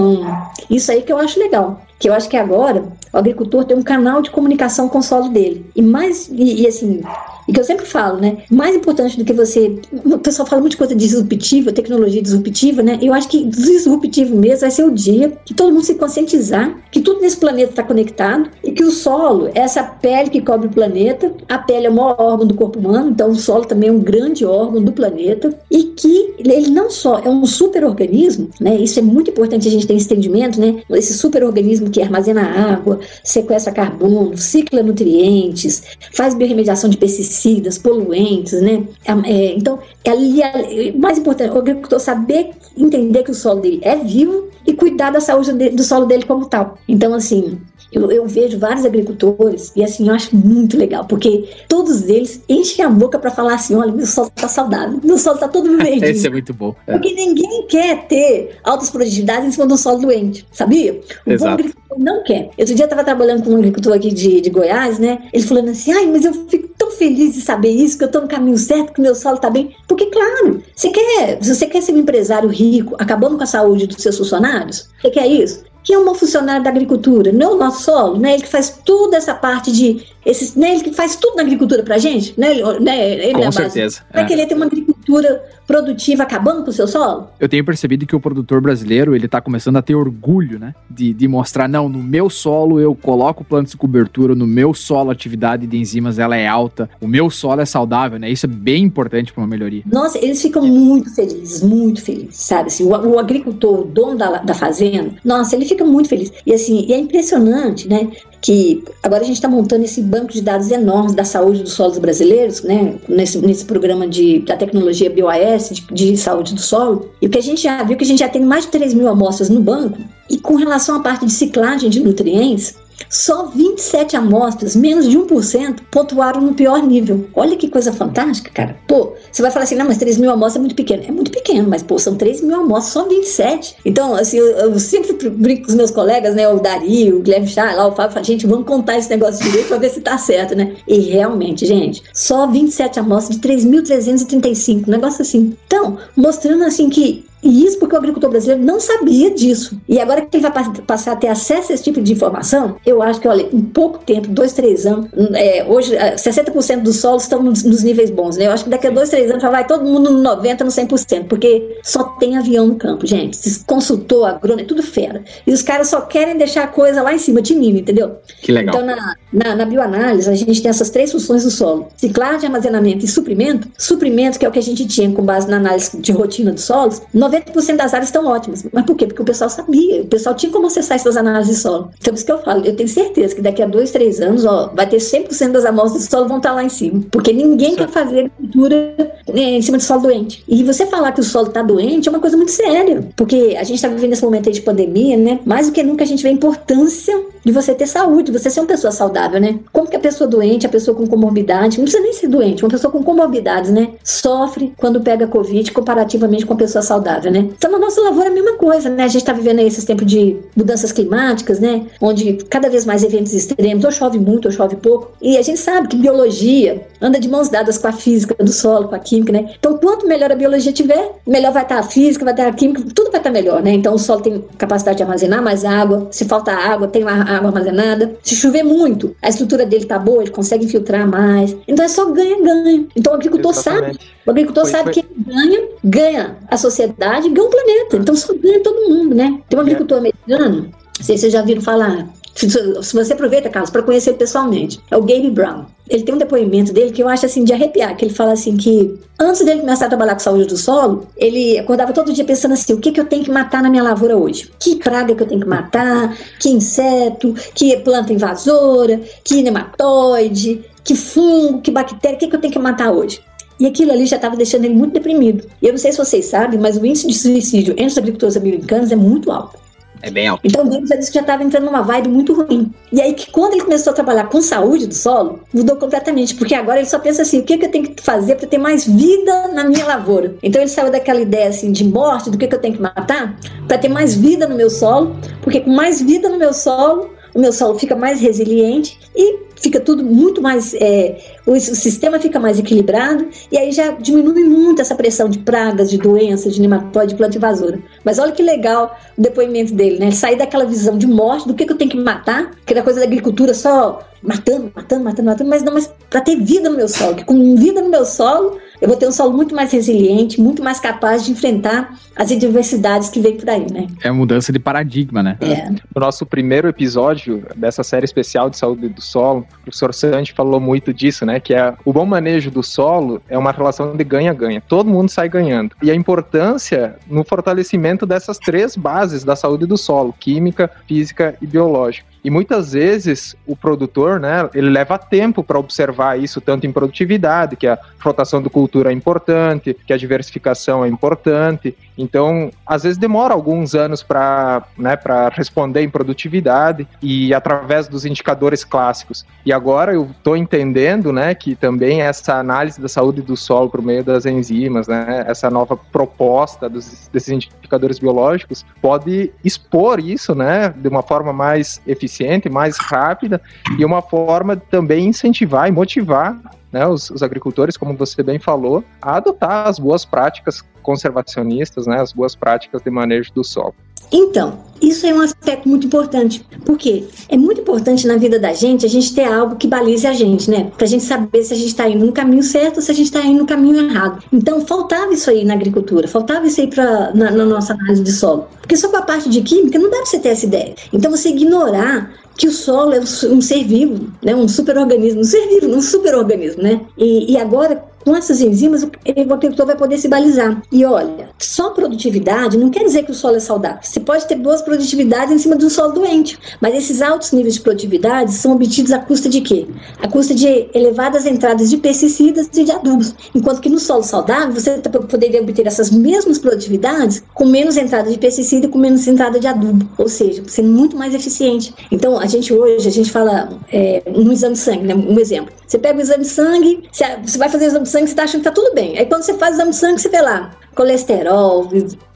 isso aí que eu acho legal. Que eu acho que agora o agricultor tem um canal de comunicação com o solo dele. E mais, e, e assim, e que eu sempre falo, né? Mais importante do que você. O pessoal fala muita coisa disruptiva, tecnologia disruptiva, né? Eu acho que disruptivo mesmo vai ser o dia que todo mundo se conscientizar que tudo nesse planeta está conectado e que o solo é essa pele que cobre o planeta. A pele é o maior órgão do corpo humano, então o solo também é um grande órgão do planeta e que ele não só é um superorganismo, né? Isso é muito importante a gente ter esse entendimento, né? Esse superorganismo que armazena água, sequestra carbono, cicla nutrientes, faz biorremediação de pesticidas poluentes, né? É, então, ali, é, mais importante, o agricultor saber entender que o solo dele é vivo e cuidar da saúde de, do solo dele como tal. Então, assim, eu, eu, vejo vários agricultores e assim, eu acho muito legal, porque todos eles enchem a boca para falar assim: olha, meu solo está saudável, meu solo está todo verde. Isso é muito bom. É. Porque ninguém quer ter altas produtividades em cima de um solo doente, sabia? O Exato. bom não quer. Outro dia eu estava trabalhando com um agricultor aqui de, de Goiás, né? Ele falando assim: ai, mas eu fico tão feliz de saber isso, que eu estou no caminho certo, que meu solo está bem. Porque, claro, você quer, você quer ser um empresário rico, acabando com a saúde dos seus funcionários? Você quer isso? Quem é uma funcionária da agricultura? Não é o nosso solo, né? Ele que faz toda essa parte de. Esses, né? Ele que faz tudo na agricultura pra gente, né? Ele, né? Ele Com é certeza. Vai é. querer ter uma agricultura produtiva acabando com o seu solo? Eu tenho percebido que o produtor brasileiro, ele tá começando a ter orgulho, né? De, de mostrar, não, no meu solo eu coloco plantas de cobertura, no meu solo a atividade de enzimas ela é alta, o meu solo é saudável, né? Isso é bem importante para uma melhoria. Nossa, eles ficam muito felizes, muito felizes, sabe? Assim, o, o agricultor, o dono da, da fazenda, nossa, ele fica muito feliz. E assim, e é impressionante, né? que agora a gente está montando esse banco de dados enormes da saúde dos solos brasileiros, né, nesse, nesse programa de, da tecnologia BioAS, de, de saúde do solo, e o que a gente já viu que a gente já tem mais de 3 mil amostras no banco, e com relação à parte de ciclagem de nutrientes, só 27 amostras, menos de 1%, pontuaram no pior nível. Olha que coisa fantástica, cara. Pô, você vai falar assim, não, mas 3 mil amostras é muito pequeno. É muito pequeno, mas, pô, são 3 mil amostras, só 27. Então, assim, eu, eu sempre brinco com os meus colegas, né, o Dari, o Guilherme Chá, lá, o Fábio, fala, gente, vamos contar esse negócio direito pra ver se tá certo, né? E realmente, gente, só 27 amostras de 3.335, um negócio assim. Então, mostrando, assim, que e isso porque o agricultor brasileiro não sabia disso. E agora que ele vai passar a ter acesso a esse tipo de informação, eu acho que, olha, em pouco tempo, dois, três anos, é, hoje 60% é, dos solos estão nos, nos, níveis bons, né? Eu acho que daqui a dois, três anos já vai todo mundo no 90%, no 100%, porque só tem avião no campo, gente. Consultor, agrônomo, é tudo fera. E os caras só querem deixar a coisa lá em cima de mim, entendeu? Que legal. Então, na, na, na bioanálise, a gente tem essas três funções do solo: ciclagem, armazenamento e suprimento. Suprimento, que é o que a gente tinha com base na análise de rotina dos solos, 90% das áreas estão ótimas. Mas por quê? Porque o pessoal sabia, o pessoal tinha como acessar essas análises de solo. Então, por isso que eu falo, eu tenho certeza que daqui a dois, três anos, ó, vai ter 100% das amostras de solo vão estar lá em cima. Porque ninguém quer fazer agricultura né, em cima de solo doente. E você falar que o solo está doente é uma coisa muito séria. Porque a gente está vivendo esse momento aí de pandemia, né? Mais do que nunca a gente vê a importância de você ter saúde, você ser uma pessoa saudável, né? Como que a pessoa doente, a pessoa com comorbidade, não precisa nem ser doente, uma pessoa com comorbidades, né? Sofre quando pega Covid comparativamente com a pessoa saudável, né? Então, na nossa lavoura é a mesma coisa, né? A gente está vivendo aí esses tempos de mudanças climáticas, né? Onde cada vez mais eventos extremos, ou chove muito, ou chove pouco. E a gente sabe que biologia anda de mãos dadas com a física do solo, com a química, né? Então, quanto melhor a biologia tiver, melhor vai estar a física, vai estar a química, tudo vai estar melhor, né? Então, o solo tem capacidade de armazenar mais água. Se falta água, tem água armazenada. Se chover muito, a estrutura dele tá boa, ele consegue infiltrar mais. Então, é só ganha-ganha. Então, o agricultor Exatamente. sabe. O agricultor foi, sabe foi. que ele ganha, ganha a sociedade, ganha o planeta. Então, só ganha todo mundo, né? Tem um agricultor americano, não sei se vocês já viram falar, se você aproveita, Carlos, para conhecer pessoalmente, é o Gabe Brown. Ele tem um depoimento dele que eu acho assim de arrepiar, que ele fala assim que antes dele começar a trabalhar com saúde do solo, ele acordava todo dia pensando assim, o que, que eu tenho que matar na minha lavoura hoje? Que praga que eu tenho que matar? Que inseto? Que planta invasora? Que nematóide? Que fungo? Que bactéria? O que, que eu tenho que matar hoje? E aquilo ali já estava deixando ele muito deprimido. E eu não sei se vocês sabem, mas o índice de suicídio entre os agricultores americanos é muito alto. É bem alto. Então ele já disse que já estava entrando numa vibe muito ruim. E aí que quando ele começou a trabalhar com saúde do solo, mudou completamente, porque agora ele só pensa assim, o que, que eu tenho que fazer para ter mais vida na minha lavoura? Então ele saiu daquela ideia assim de morte, do que, que eu tenho que matar, para ter mais vida no meu solo, porque com mais vida no meu solo, o meu solo fica mais resiliente e fica tudo muito mais. É, o, sistema fica mais equilibrado e aí já diminui muito essa pressão de pragas, de doenças, de nematóide, de planta invasora. Mas olha que legal o depoimento dele, né? Sair daquela visão de morte, do que, que eu tenho que matar, que era coisa da agricultura só matando, matando, matando, matando, mas não, mas para ter vida no meu solo, que com vida no meu solo, eu vou ter um solo muito mais resiliente, muito mais capaz de enfrentar as adversidades que vem por aí, né? É a mudança de paradigma, né? É. No nosso primeiro episódio dessa série especial de saúde do solo, o professor Santi falou muito disso, né? Que é o bom manejo do solo é uma relação de ganha-ganha. Todo mundo sai ganhando. E a importância no fortalecimento dessas três bases da saúde do solo: química, física e biológica. E muitas vezes o produtor, né, ele leva tempo para observar isso, tanto em produtividade, que a rotação do cultura é importante, que a diversificação é importante. Então, às vezes demora alguns anos para né, responder em produtividade e através dos indicadores clássicos. E agora eu estou entendendo né, que também essa análise da saúde do solo por meio das enzimas, né, essa nova proposta dos, desses indicadores biológicos, pode expor isso né, de uma forma mais eficiente mais rápida e uma forma também incentivar e motivar né, os, os, agricultores, como você bem falou, a adotar as boas práticas conservacionistas, né, as boas práticas de manejo do solo. Então, isso é um aspecto muito importante, porque é muito importante na vida da gente a gente ter algo que balize a gente, né? Pra gente saber se a gente está indo no caminho certo ou se a gente está indo no caminho errado. Então, faltava isso aí na agricultura, faltava isso aí pra, na, na nossa análise de solo. Porque só com a parte de química não pra você ter essa ideia. Então, você ignorar que o solo é um ser vivo, né? um superorganismo, um ser vivo, um superorganismo, né? E, e agora, com essas enzimas, o agricultor vai poder se balizar. E olha, só produtividade não quer dizer que o solo é saudável. Você pode ter boas produtividades em cima de um solo doente, mas esses altos níveis de produtividade são obtidos à custa de quê? À custa de elevadas entradas de pesticidas e de adubos. Enquanto que no solo saudável, você poderia obter essas mesmas produtividades com menos entrada de pesticida e com menos entrada de adubo, ou seja, sendo muito mais eficiente. Então, a gente hoje, a gente fala é, um exame de sangue, né? um exemplo. Você pega o exame de sangue, você vai fazer o exame de sangue, você está achando que está tudo bem. Aí quando você faz o exame de sangue, você vê lá colesterol,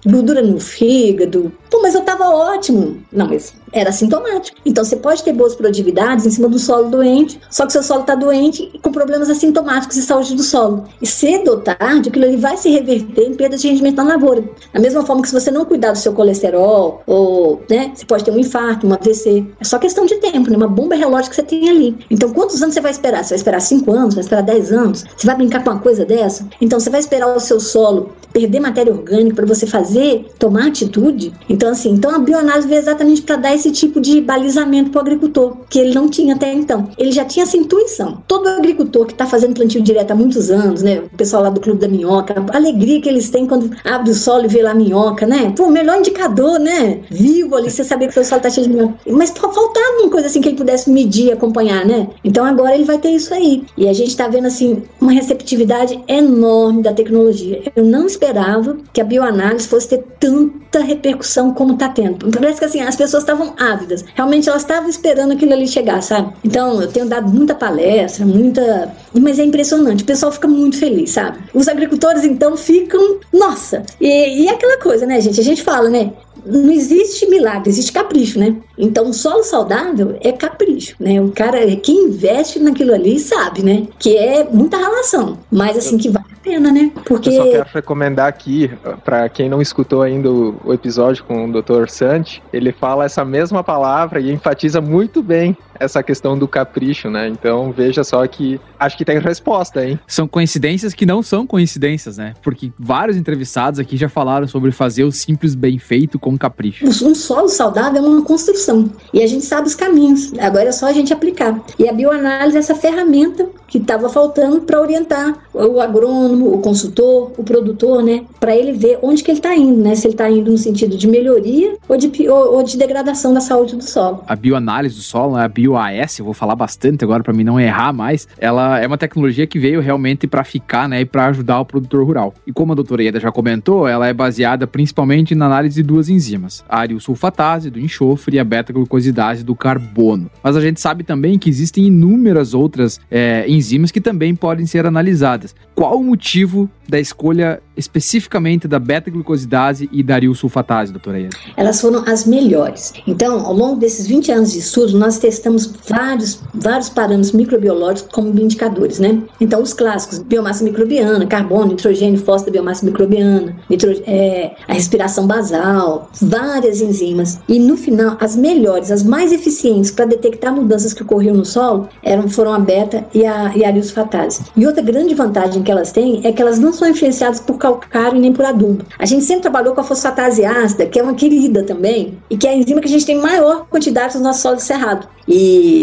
gordura no fígado. Pô, mas eu tava ótimo. Não, mas era sintomático. Então você pode ter boas produtividades em cima do solo doente, só que seu solo tá doente e com problemas assintomáticos de saúde do solo. E cedo ou tarde, aquilo ali vai se reverter em perda de rendimento na lavoura. Da mesma forma que se você não cuidar do seu colesterol, ou, né, você pode ter um infarto, um AVC. É só questão de tempo, né? Uma bomba relógio que você tem ali. Então, quantos anos você vai esperar? Você vai esperar 5 anos? Vai esperar 10 anos? Você vai brincar com uma coisa dessa? Então, você vai esperar o seu solo perder matéria orgânica para você fazer, tomar atitude. Então, assim, então a bioanálise veio exatamente para dar esse tipo de balizamento para o agricultor, que ele não tinha até então. Ele já tinha essa intuição. Todo agricultor que está fazendo plantio direto há muitos anos, né? O pessoal lá do Clube da Minhoca, a alegria que eles têm quando abre o solo e vê lá a minhoca, né? Pô, o melhor indicador, né? Vivo ali, você saber que o solo está cheio de minhoca. Mas faltava uma coisa assim que ele pudesse medir acompanhar, né? Então agora ele vai ter isso aí. E a gente está vendo, assim, uma receptividade enorme da tecnologia. Eu não esperava que a bioanálise fosse ter tanta repercussão como está tendo. Parece que assim, as pessoas estavam ávidas. Realmente elas estavam esperando aquilo ali chegar, sabe? Então, eu tenho dado muita palestra, muita. Mas é impressionante. O pessoal fica muito feliz, sabe? Os agricultores, então, ficam. Nossa! E, e aquela coisa, né, gente? A gente fala, né? não existe milagre, existe capricho, né? Então, o solo saudável é capricho, né? O cara que investe naquilo ali sabe, né? Que é muita relação, mas assim que vale a pena, né? Porque eu só quero recomendar aqui para quem não escutou ainda o, episódio com o Dr. Santi, ele fala essa mesma palavra e enfatiza muito bem essa questão do capricho, né? Então veja só que acho que tem resposta, hein? São coincidências que não são coincidências, né? Porque vários entrevistados aqui já falaram sobre fazer o simples bem feito com capricho. Um solo saudável é uma construção e a gente sabe os caminhos. Agora é só a gente aplicar. E a bioanálise é essa ferramenta que estava faltando para orientar o agrônomo, o consultor, o produtor, né? Para ele ver onde que ele está indo, né? Se ele está indo no sentido de melhoria ou de, ou, ou de degradação da saúde do solo. A bioanálise do solo, né? a BioAS, eu vou falar bastante agora para mim não errar mais, ela é uma tecnologia que veio realmente para ficar, né? E para ajudar o produtor rural. E como a doutora Ieda já comentou, ela é baseada principalmente na análise de duas enzimas, a ariosulfatase do enxofre e a beta-glucosidase do carbono. Mas a gente sabe também que existem inúmeras outras é, enzimas que também podem ser analisadas. Qual o motivo da escolha especificamente da beta-glucosidase e da aril-sulfatase, doutora Ieda? Elas foram as melhores. Então, ao longo desses 20 anos de estudo, nós testamos vários, vários parâmetros microbiológicos como indicadores, né? Então, os clássicos, biomassa microbiana, carbono, nitrogênio, fósforo da biomassa microbiana, nitro, é, a respiração basal, várias enzimas. E no final, as melhores, as mais eficientes para detectar mudanças que ocorriam no solo eram, foram a beta e a, e a ariosulfatase. E outra grande vantagem que elas têm é que elas não são influenciadas por calcário nem por adubo. A gente sempre trabalhou com a fosfatase ácida, que é uma querida também, e que é a enzima que a gente tem maior quantidade no nosso solo de cerrado.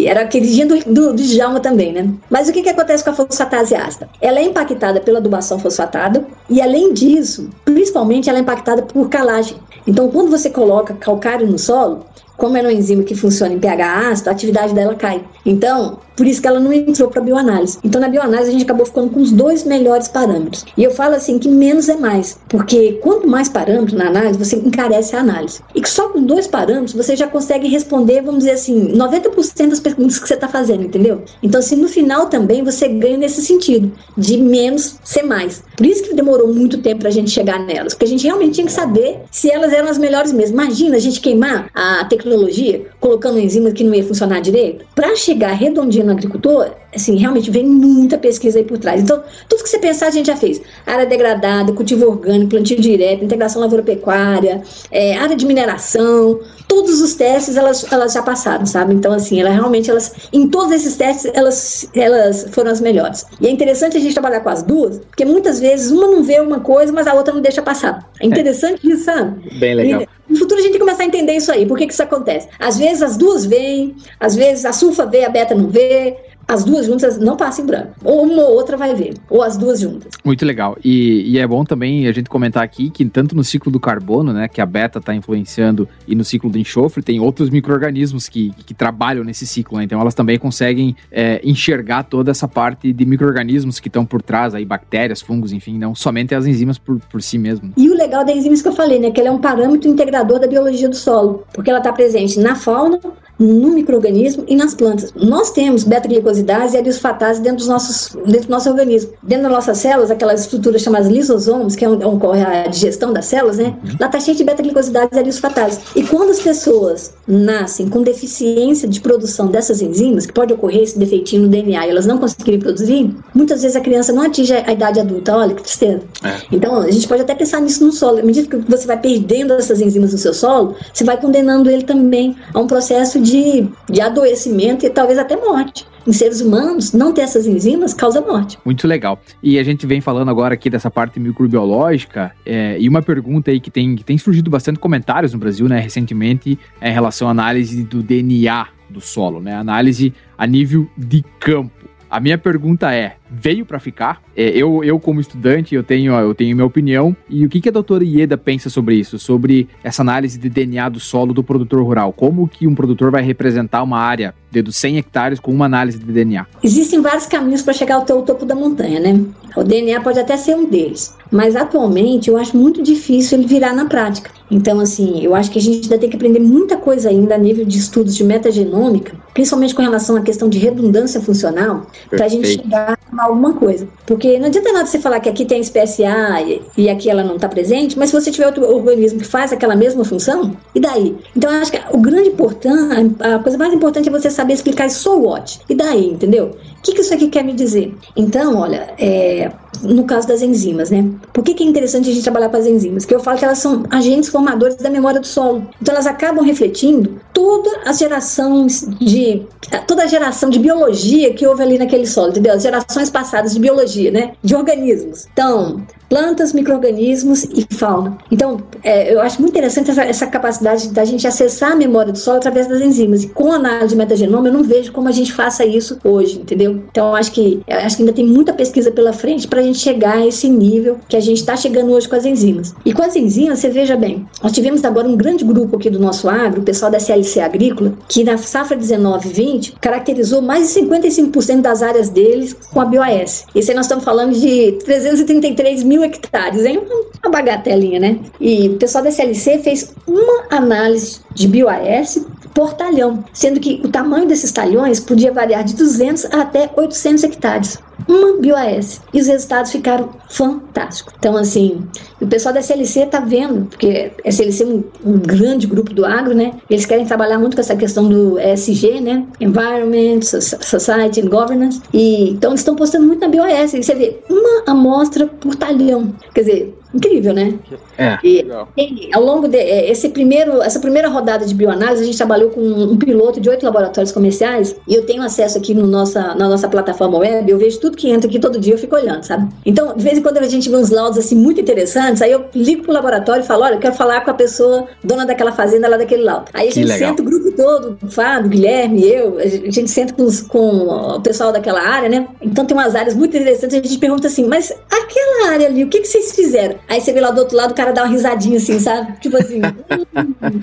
Era a queridinha do, do, do Djalma também, né? Mas o que, que acontece com a fosfatase ácida? Ela é impactada pela adubação fosfatada e, além disso, principalmente ela é impactada por calagem. Então, quando você coloca calcário no solo, como é uma enzima que funciona em pH ácido, a atividade dela cai. Então, por isso que ela não entrou para bioanálise. Então, na bioanálise, a gente acabou ficando com os dois melhores parâmetros. E eu falo assim que menos é mais, porque quanto mais parâmetros na análise, você encarece a análise. E que só com dois parâmetros você já consegue responder, vamos dizer assim, 90% das perguntas que você está fazendo, entendeu? Então, assim, no final também você ganha nesse sentido, de menos ser mais. Por isso que demorou muito tempo para a gente chegar nelas, porque a gente realmente tinha que saber se elas eram as melhores mesmo. Imagina a gente queimar a tecnologia colocando enzimas que não ia funcionar direito. Para chegar redondinho no agricultor, assim, realmente vem muita pesquisa aí por trás. Então, tudo que você pensar a gente já fez. Área degradada, cultivo orgânico, plantio direto, integração lavoura-pecuária, é, área de mineração, todos os testes elas, elas já passaram, sabe? Então, assim, ela realmente, elas, em todos esses testes, elas, elas foram as melhores. E é interessante a gente trabalhar com as duas, porque muitas vezes uma não vê uma coisa, mas a outra não deixa passar. É interessante é. isso, sabe? Bem legal. E, no futuro a gente começar a entender isso aí. Por que, que isso acontece? Às vezes as duas vêm, às vezes a sulfa vê, a beta não vê, as duas juntas não passam em branco. Ou uma ou outra vai ver. Ou as duas juntas. Muito legal. E, e, é bom também a gente comentar aqui que tanto no ciclo do carbono, né, que a beta está influenciando, e no ciclo do enxofre, tem outros micro-organismos que, que trabalham nesse ciclo, né? Então elas também conseguem é, enxergar toda essa parte de micro-organismos que estão por trás, aí bactérias, fungos, enfim, não somente as enzimas por, por si mesmo. E o legal da enzimas que eu falei, né, que ela é um parâmetro integrador da biologia do solo, porque ela está presente na fauna, no microorganismo e nas plantas. Nós temos beta-glicosidase e arisfatase dentro dos nossos, dentro do nosso organismo. Dentro das nossas células, aquelas estruturas chamadas lisosomos, que é onde ocorre a digestão das células, né? Uhum. Lá está cheio de beta-glicosidase e arisfatase. E quando as pessoas nascem com deficiência de produção dessas enzimas, que pode ocorrer esse defeitinho no DNA e elas não conseguirem produzir, muitas vezes a criança não atinge a idade adulta. Olha que tristeza. É. Então, a gente pode até pensar nisso no solo. À medida que você vai perdendo essas enzimas no seu solo, você vai condenando ele também a um processo de, de adoecimento e talvez até morte em seres humanos, não ter essas enzimas causa morte. Muito legal. E a gente vem falando agora aqui dessa parte microbiológica, é, e uma pergunta aí que tem, que tem surgido bastante comentários no Brasil, né, recentemente, é em relação à análise do DNA do solo, né, análise a nível de campo. A minha pergunta é: veio para ficar? É, eu, eu, como estudante, eu tenho, eu tenho minha opinião. E o que, que a doutora Ieda pensa sobre isso? Sobre essa análise de DNA do solo do produtor rural? Como que um produtor vai representar uma área de 100 hectares com uma análise de DNA? Existem vários caminhos para chegar ao topo da montanha, né? O DNA pode até ser um deles. Mas atualmente eu acho muito difícil ele virar na prática. Então, assim, eu acho que a gente ainda tem que aprender muita coisa ainda a nível de estudos de metagenômica, principalmente com relação à questão de redundância funcional, para a gente chegar a alguma coisa. Porque não adianta nada você falar que aqui tem espécie A e aqui ela não está presente, mas se você tiver outro organismo que faz aquela mesma função, e daí? Então, eu acho que o grande importante, a coisa mais importante é você saber explicar isso so what. E daí, entendeu? Que, que isso aqui quer me dizer? Então, olha, é, no caso das enzimas, né? Por que, que é interessante a gente trabalhar com as enzimas? Que eu falo que elas são agentes formadores da memória do solo. Então elas acabam refletindo toda a geração de toda a geração de biologia que houve ali naquele solo, entendeu? As gerações passadas de biologia, né? De organismos. Então, plantas, micro-organismos e fauna. Então, é, eu acho muito interessante essa, essa, capacidade da gente acessar a memória do solo através das enzimas. E com a análise de metagenoma, eu não vejo como a gente faça isso hoje, entendeu? Então, acho que, acho que ainda tem muita pesquisa pela frente para a gente chegar a esse nível que a gente está chegando hoje com as enzimas. E com as enzimas, você veja bem, nós tivemos agora um grande grupo aqui do nosso agro, o pessoal da SLC Agrícola, que na safra 19-20 caracterizou mais de 55% das áreas deles com a BioAS. Esse aí nós estamos falando de 333 mil hectares, hein? Uma bagatelinha, né? E o pessoal da SLC fez uma análise de BioAS por talhão, sendo que o tamanho desses talhões podia variar de 200 até 800 hectares. Uma BioAS. E os resultados ficaram fantásticos. Então, assim, o pessoal da SLC está vendo, porque a SLC é um, um, grande grupo do agro, né? Eles querem trabalhar muito com essa questão do ESG, né? Environment, Society and Governance. E, então, eles estão postando muito na BioAS. E você vê uma amostra por talhão. Quer dizer, incrível, né? É. E, e, ao longo de é, esse primeiro, essa primeira rodada de bioanálise, a gente trabalhou com um piloto de oito laboratórios comerciais e eu tenho acesso aqui no nossa, na nossa plataforma web, eu vejo tudo que entra aqui todo dia, eu fico olhando, sabe? Então, de vez em quando a gente vê uns laudos assim muito interessantes, aí eu ligo pro laboratório e falo, olha, eu quero falar com a pessoa dona daquela fazenda lá daquele laudo. Aí a gente senta o grupo todo, o Fábio, o Guilherme, eu, a gente senta com, os, com o pessoal daquela área, né? Então tem umas áreas muito interessantes, a gente pergunta assim, mas aquela área ali, o que, que vocês fizeram? Aí você vê lá do outro lado, o cara dá uma risadinha assim, sabe? Tipo assim. hum.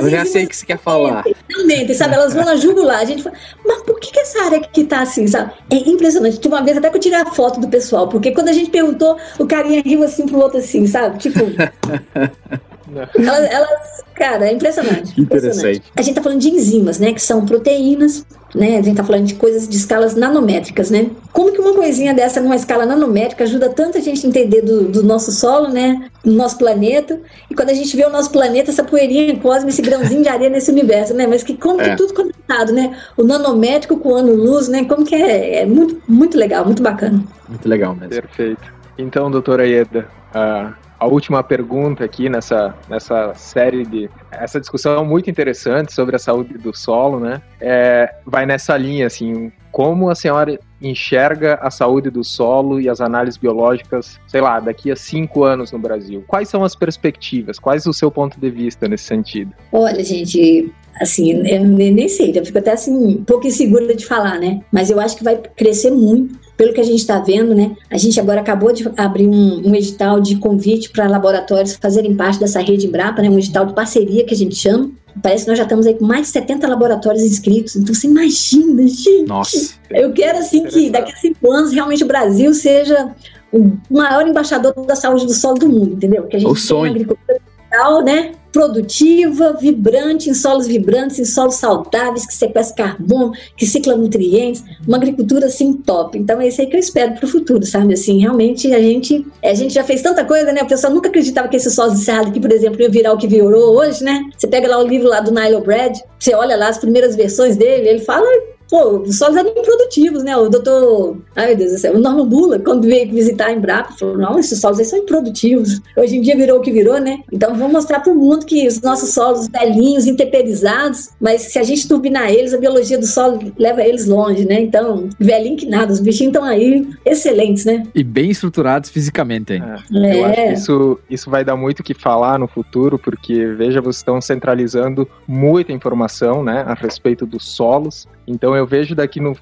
Eu já sei o que você quer falar. Realmente, sabe? Elas vão na jugular. A gente fala, mas por que, que essa área aqui tá assim, sabe? É impressionante. Tipo, uma vez até que eu tirei a foto do pessoal, porque quando a gente perguntou, o carinha riu assim pro outro assim, sabe? Tipo. elas, elas, cara, é impressionante. Que interessante. Impressionante. A gente tá falando de enzimas, né? Que são proteínas né? A gente está falando de coisas de escalas nanométricas, né? Como que uma coisinha dessa numa escala nanométrica ajuda tanto a gente a entender do, do, nosso solo, né? Do nosso planeta. E quando a gente vê o nosso planeta, essa poeirinha cósmica, esse grãozinho de areia nesse universo, né? Mas que como é. que tudo conectado, né? O nanométrico com o ano-luz, né? Como que é, é muito, muito legal, muito bacana. Muito legal mesmo. Perfeito. Então, doutora Ieda, uh, a última pergunta aqui nessa, nessa série de. Essa discussão muito interessante sobre a saúde do solo, né? É, vai nessa linha, assim, como a senhora enxerga a saúde do solo e as análises biológicas, sei lá, daqui a cinco anos no Brasil? Quais são as perspectivas? Quais o seu ponto de vista nesse sentido? Olha, gente, assim, eu nem sei, eu fico até assim, um pouco insegura de falar, né? Mas eu acho que vai crescer muito pelo que a gente está vendo, né? A gente agora acabou de abrir um, um edital de convite para laboratórios fazerem parte dessa rede Embrapa, né? Um edital de parceria que a gente chama. Parece que nós já estamos aí com mais de 70 laboratórios inscritos. Então você imagina, gente. Nossa. Eu quero assim que daqui a cinco anos realmente o Brasil seja o maior embaixador da saúde do solo do mundo, entendeu? Que a gente o sonho. Agricultura né? produtiva, vibrante, em solos vibrantes, em solos saudáveis, que sequestra carbono, que cicla nutrientes, uma agricultura assim top. Então é isso aí que eu espero para o futuro, sabe? Assim, realmente a gente, a gente já fez tanta coisa, né? O pessoal nunca acreditava que esse solo encerrado aqui, por exemplo, ia virar o que virou hoje, né? Você pega lá o livro lá do Nile Brad, você olha lá as primeiras versões dele, ele fala pô, os solos eram improdutivos, né? O doutor, ai meu Deus do céu, o Norman Bula, quando veio visitar a Embrapa, falou, não, esses solos aí são improdutivos. Hoje em dia virou o que virou, né? Então vamos mostrar para o mundo que os nossos solos velhinhos, intemperizados, mas se a gente turbinar eles, a biologia do solo leva eles longe, né? Então, velhinho que nada, os bichinhos estão aí excelentes, né? E bem estruturados fisicamente, hein? É. Eu acho que isso, isso vai dar muito o que falar no futuro, porque, veja, vocês estão centralizando muita informação, né, a respeito dos solos, então eu vejo daqui no,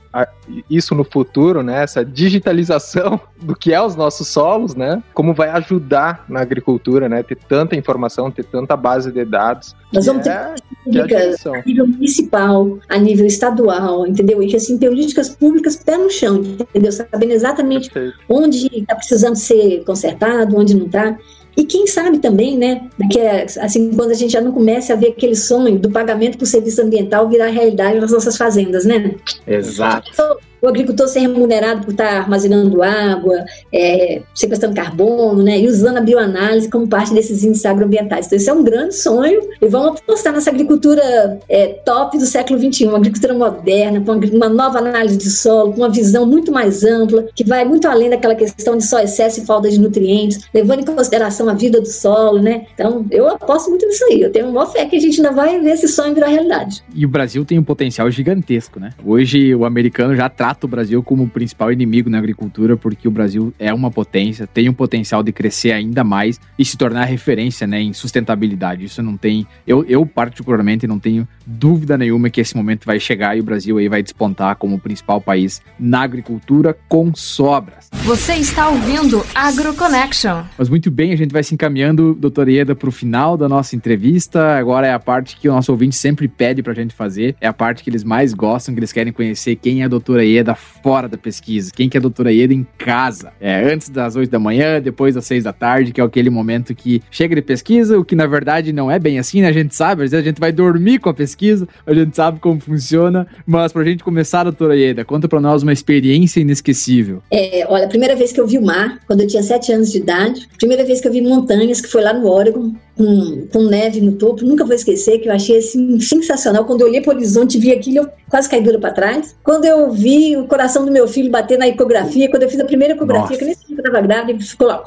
isso no futuro, né? Essa digitalização do que é os nossos solos, né? Como vai ajudar na agricultura, né? Ter tanta informação, ter tanta base de dados. Nós vamos é, ter políticas é a, a nível municipal, a nível estadual, entendeu? E que assim, políticas públicas pé no chão, entendeu? Sabendo exatamente Perfeito. onde está precisando ser consertado, onde não está. E quem sabe também, né, daqui a, assim, quando a gente já não começa a ver aquele sonho do pagamento por serviço ambiental virar realidade nas nossas fazendas, né? Exato. Então, o agricultor ser remunerado por estar armazenando água, é, sequestrando carbono, né, e usando a bioanálise como parte desses índices agroambientais. Então, isso é um grande sonho e vamos apostar nessa agricultura é, top do século XXI, uma agricultura moderna, com uma nova análise de solo, com uma visão muito mais ampla, que vai muito além daquela questão de só excesso e falta de nutrientes, levando em consideração a vida do solo, né? Então, eu aposto muito nisso aí. Eu tenho uma fé que a gente ainda vai ver esse sonho virar realidade. E o Brasil tem um potencial gigantesco, né? Hoje, o americano já trata trata o Brasil como o principal inimigo na agricultura, porque o Brasil é uma potência, tem um potencial de crescer ainda mais e se tornar referência né, em sustentabilidade. Isso não tem. Eu, eu, particularmente, não tenho dúvida nenhuma que esse momento vai chegar e o Brasil aí vai despontar como o principal país na agricultura com sobras. Você está ouvindo AgroConnection. Mas muito bem, a gente vai se encaminhando, doutora Ieda, para o final da nossa entrevista. Agora é a parte que o nosso ouvinte sempre pede para a gente fazer, é a parte que eles mais gostam, que eles querem conhecer quem é a doutora Ieda Ieda fora da pesquisa? Quem que é a doutora Ieda em casa? É antes das 8 da manhã, depois das 6 da tarde, que é aquele momento que chega de pesquisa, o que na verdade não é bem assim, né? A gente sabe, às vezes a gente vai dormir com a pesquisa, a gente sabe como funciona, mas pra gente começar, doutora Ieda, conta pra nós uma experiência inesquecível. É, olha, a primeira vez que eu vi o mar, quando eu tinha 7 anos de idade, primeira vez que eu vi montanhas, que foi lá no Oregon, com, com, neve no topo, nunca vou esquecer, que eu achei assim sensacional. Quando eu olhei para o horizonte, vi aquilo, eu quase caí duro para trás. Quando eu vi o coração do meu filho bater na ecografia, quando eu fiz a primeira ecografia, Nossa. que eu nem sabia que eu estava grávida, ele ficou lá.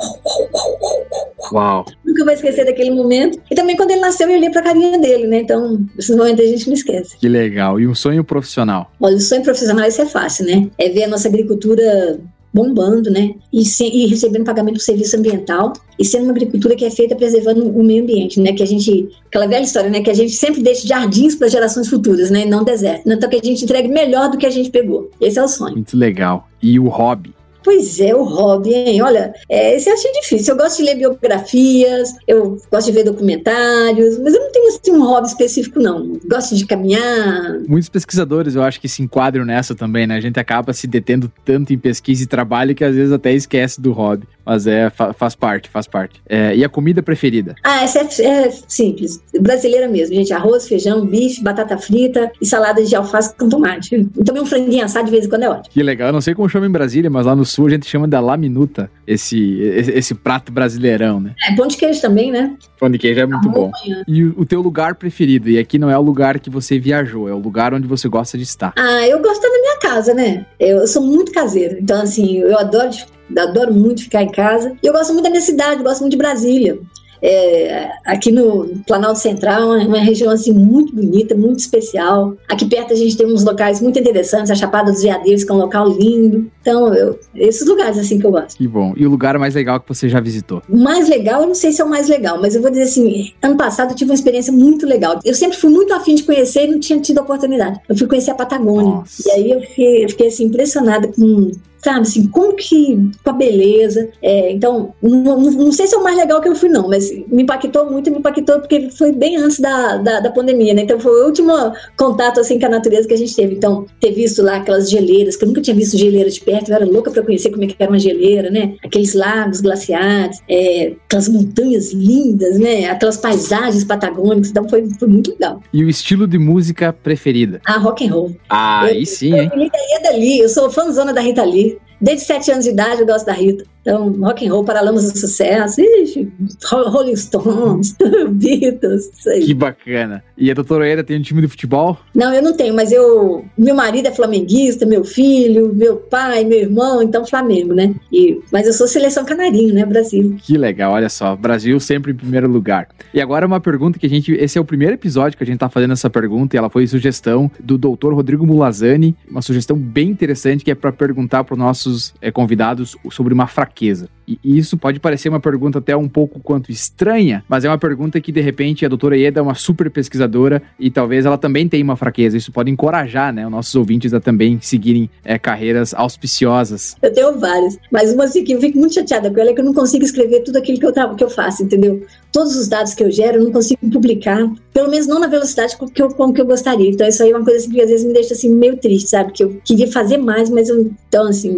Uau! Nunca vou esquecer daquele momento. E também quando ele nasceu, eu olhei para a carinha dele, né? Então, esses momentos a gente não esquece. Que legal. E um sonho profissional? Olha, o sonho profissional, isso é fácil, né? É ver a nossa agricultura bombando, né? E, se, e, recebendo pagamento do serviço ambiental e sendo uma agricultura que é feita preservando o meio ambiente, né? Que a gente, aquela velha história, né? Que a gente sempre deixa jardins para gerações futuras, né? Não deserto. Então que a gente entregue melhor do que a gente pegou. Esse é o sonho. Muito legal. E o hobby? Pois é, o hobby, hein? Olha, é, esse eu achei difícil. Eu gosto de ler biografias, eu gosto de ver documentários, mas eu não tenho assim, um hobby específico, não. Gosto de caminhar. Muitos pesquisadores, eu acho que se enquadram nessa também, né? A gente acaba se detendo tanto em pesquisa e trabalho que às vezes até esquece do hobby. Mas é, fa faz parte, faz parte. É, e a comida preferida? Ah, essa é, é, simples. Brasileira mesmo, gente. Arroz, feijão, bife, batata frita e salada de alface com tomate. E também um franguinho assado de vez em quando é ótimo. Que legal. Eu não sei como chama em Brasília, mas lá no sul a gente chama da laminuta, esse, esse, esse prato brasileirão, né? É, pão de queijo também, né? Pão de queijo é muito bom. E o, o teu lugar preferido? E aqui não é o lugar que você viajou, é o lugar onde você gosta de estar. Ah, eu gosto da minha casa, né? Eu, eu sou muito caseiro. Então, assim, eu adoro adoro muito ficar em casa. E eu gosto muito da minha cidade, gosto muito de Brasília. É, aqui no Planalto Central, é uma região assim muito bonita, muito especial. Aqui perto a gente tem uns locais muito interessantes, a Chapada dos Veadeiros, que é um local lindo. Então, eu, esses lugares assim que eu gosto. Que bom. E o lugar mais legal que você já visitou? O mais legal, eu não sei se é o mais legal, mas eu vou dizer assim, ano passado eu tive uma experiência muito legal. Eu sempre fui muito afim de conhecer e não tinha tido a oportunidade. Eu fui conhecer a Patagônia. Nossa. E aí eu fiquei, eu fiquei assim impressionada com sabe assim, como que, com a beleza. É, então, não, não, não, sei se é o mais legal que eu fui, não, mas me impactou muito, me impactou porque foi bem antes da, da, da, pandemia, né? Então, foi o último contato, assim, com a natureza que a gente teve. Então, ter visto lá aquelas geleiras, que eu nunca tinha visto geleira de perto, eu era louca para conhecer como é que era uma geleira, né? Aqueles lagos glaciares, é, aquelas montanhas lindas, né? Aquelas paisagens patagônicas, então foi, foi muito legal. E o estilo de música preferida? Ah, rock and roll. Ah, aí sim, eu, hein? Eu, eu, eu, eu sou fãzona da Rita Lee. Desde sete anos de idade eu gosto da Rita. Então, rock and roll, Paralamas do Sucesso, ixi, Rolling Stones, Beatles, isso aí. Que bacana. E a doutora Era tem um time de futebol? Não, eu não tenho, mas eu... Meu marido é flamenguista, meu filho, meu pai, meu irmão, então Flamengo, né? E, mas eu sou seleção canarinho, né, Brasil. Que legal, olha só, Brasil sempre em primeiro lugar. E agora uma pergunta que a gente... Esse é o primeiro episódio que a gente tá fazendo essa pergunta e ela foi sugestão do doutor Rodrigo Mulazani, uma sugestão bem interessante que é para perguntar para os nossos é, convidados sobre uma fraqueza. E isso pode parecer uma pergunta até um pouco quanto estranha, mas é uma pergunta que de repente a doutora Ieda é uma super pesquisadora e talvez ela também tenha uma fraqueza. Isso pode encorajar, né, os nossos ouvintes a também seguirem é, carreiras auspiciosas. Eu tenho várias, mas uma assim que eu fico muito chateada com ela é que eu não consigo escrever tudo aquilo que eu, que eu faço, entendeu? Todos os dados que eu gero eu não consigo publicar, pelo menos não na velocidade com que eu, com que eu gostaria. Então isso aí é uma coisa assim, que às vezes me deixa assim meio triste, sabe? Que eu queria fazer mais, mas eu, então assim,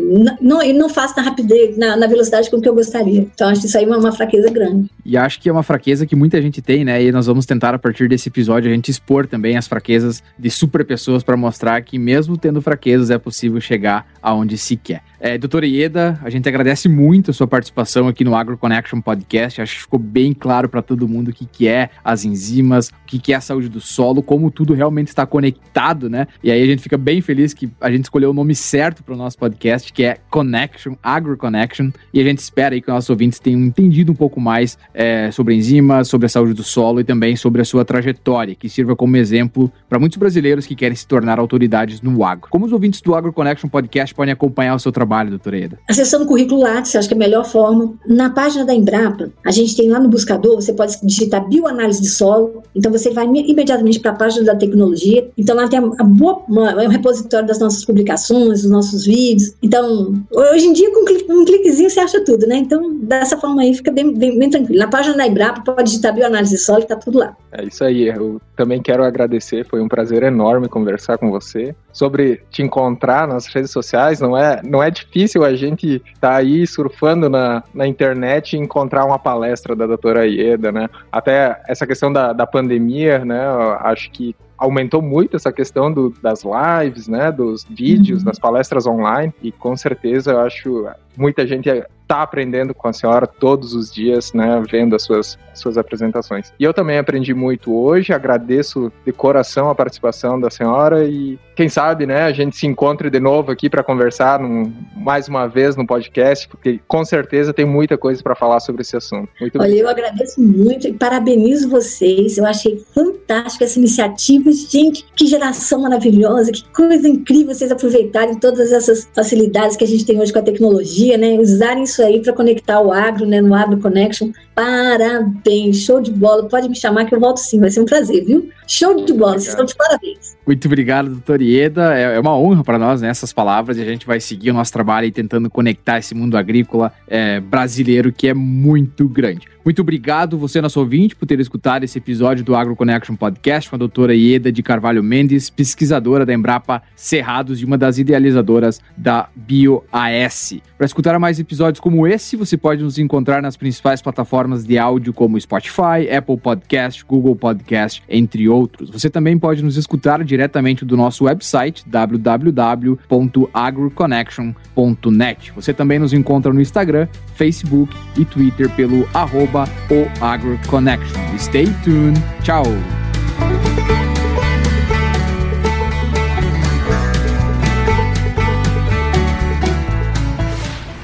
não, eu não faço na rapidez, na, na velocidade com que eu gostaria. Então acho que isso aí é uma fraqueza grande. E acho que é uma fraqueza que muita gente tem, né? E nós vamos tentar a partir desse episódio a gente expor também as fraquezas de super pessoas para mostrar que mesmo tendo fraquezas é possível chegar aonde se quer. É, doutora Ieda, a gente agradece muito a sua participação aqui no Agro Connection Podcast. Acho que ficou bem claro para todo mundo o que, que é as enzimas, o que, que é a saúde do solo, como tudo realmente está conectado, né? E aí a gente fica bem feliz que a gente escolheu o nome certo para o nosso podcast, que é Connection, Agro Connection. E a gente espera aí que nossos ouvintes tenham entendido um pouco mais é, sobre enzimas, sobre a saúde do solo e também sobre a sua trajetória, que sirva como exemplo para muitos brasileiros que querem se tornar autoridades no agro. Como os ouvintes do Agro Connection Podcast podem acompanhar o seu trabalho? Trabalho, doutora Eda? Acessando o currículo Lattes, acho que é a melhor forma. Na página da Embrapa, a gente tem lá no buscador, você pode digitar bioanálise de solo, então você vai imediatamente para a página da tecnologia. Então lá tem a, boa, uma, é um repositório das nossas publicações, dos nossos vídeos. Então, hoje em dia, com um, clique, um cliquezinho você acha tudo, né? Então, dessa forma aí fica bem, bem, bem tranquilo. Na página da Embrapa, pode digitar bioanálise de solo, que tá tudo lá. É isso aí. Eu também quero agradecer, foi um prazer enorme conversar com você. Sobre te encontrar nas redes sociais. Não é, não é difícil a gente estar tá aí surfando na, na internet e encontrar uma palestra da doutora Ieda, né? Até essa questão da, da pandemia, né? acho que aumentou muito essa questão do, das lives, né, dos vídeos, uhum. das palestras online, e com certeza eu acho muita gente está aprendendo com a senhora todos os dias, né, vendo as suas, suas apresentações. E eu também aprendi muito hoje, agradeço de coração a participação da senhora e quem sabe, né, a gente se encontre de novo aqui para conversar num, mais uma vez no podcast, porque com certeza tem muita coisa para falar sobre esse assunto. Muito Olha, eu agradeço muito e parabenizo vocês. Eu achei fantástica essa iniciativa. Gente, que geração maravilhosa, que coisa incrível vocês aproveitarem todas essas facilidades que a gente tem hoje com a tecnologia, né? Usarem isso aí para conectar o agro, né, no Agro Connection. Parabéns, show de bola. Pode me chamar que eu volto sim, vai ser um prazer, viu? Show de bola, vocês estão de parabéns. Muito obrigado, doutor Ieda. É, é uma honra para nós né, essas palavras e a gente vai seguir o nosso trabalho e tentando conectar esse mundo agrícola é, brasileiro que é muito grande. Muito obrigado, você, nosso ouvinte, por ter escutado esse episódio do Agro Connection Podcast com a doutora Ieda de Carvalho Mendes, pesquisadora da Embrapa Cerrados e uma das idealizadoras da BioAS. Para escutar mais episódios como esse, você pode nos encontrar nas principais plataformas de áudio como Spotify, Apple Podcast, Google Podcast, entre outros. Você também pode nos escutar diretamente do nosso website www.agroconnection.net. Você também nos encontra no Instagram, Facebook e Twitter pelo arroba o AgroConnection. Stay tuned. Tchau!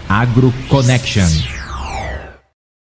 AgroConnection.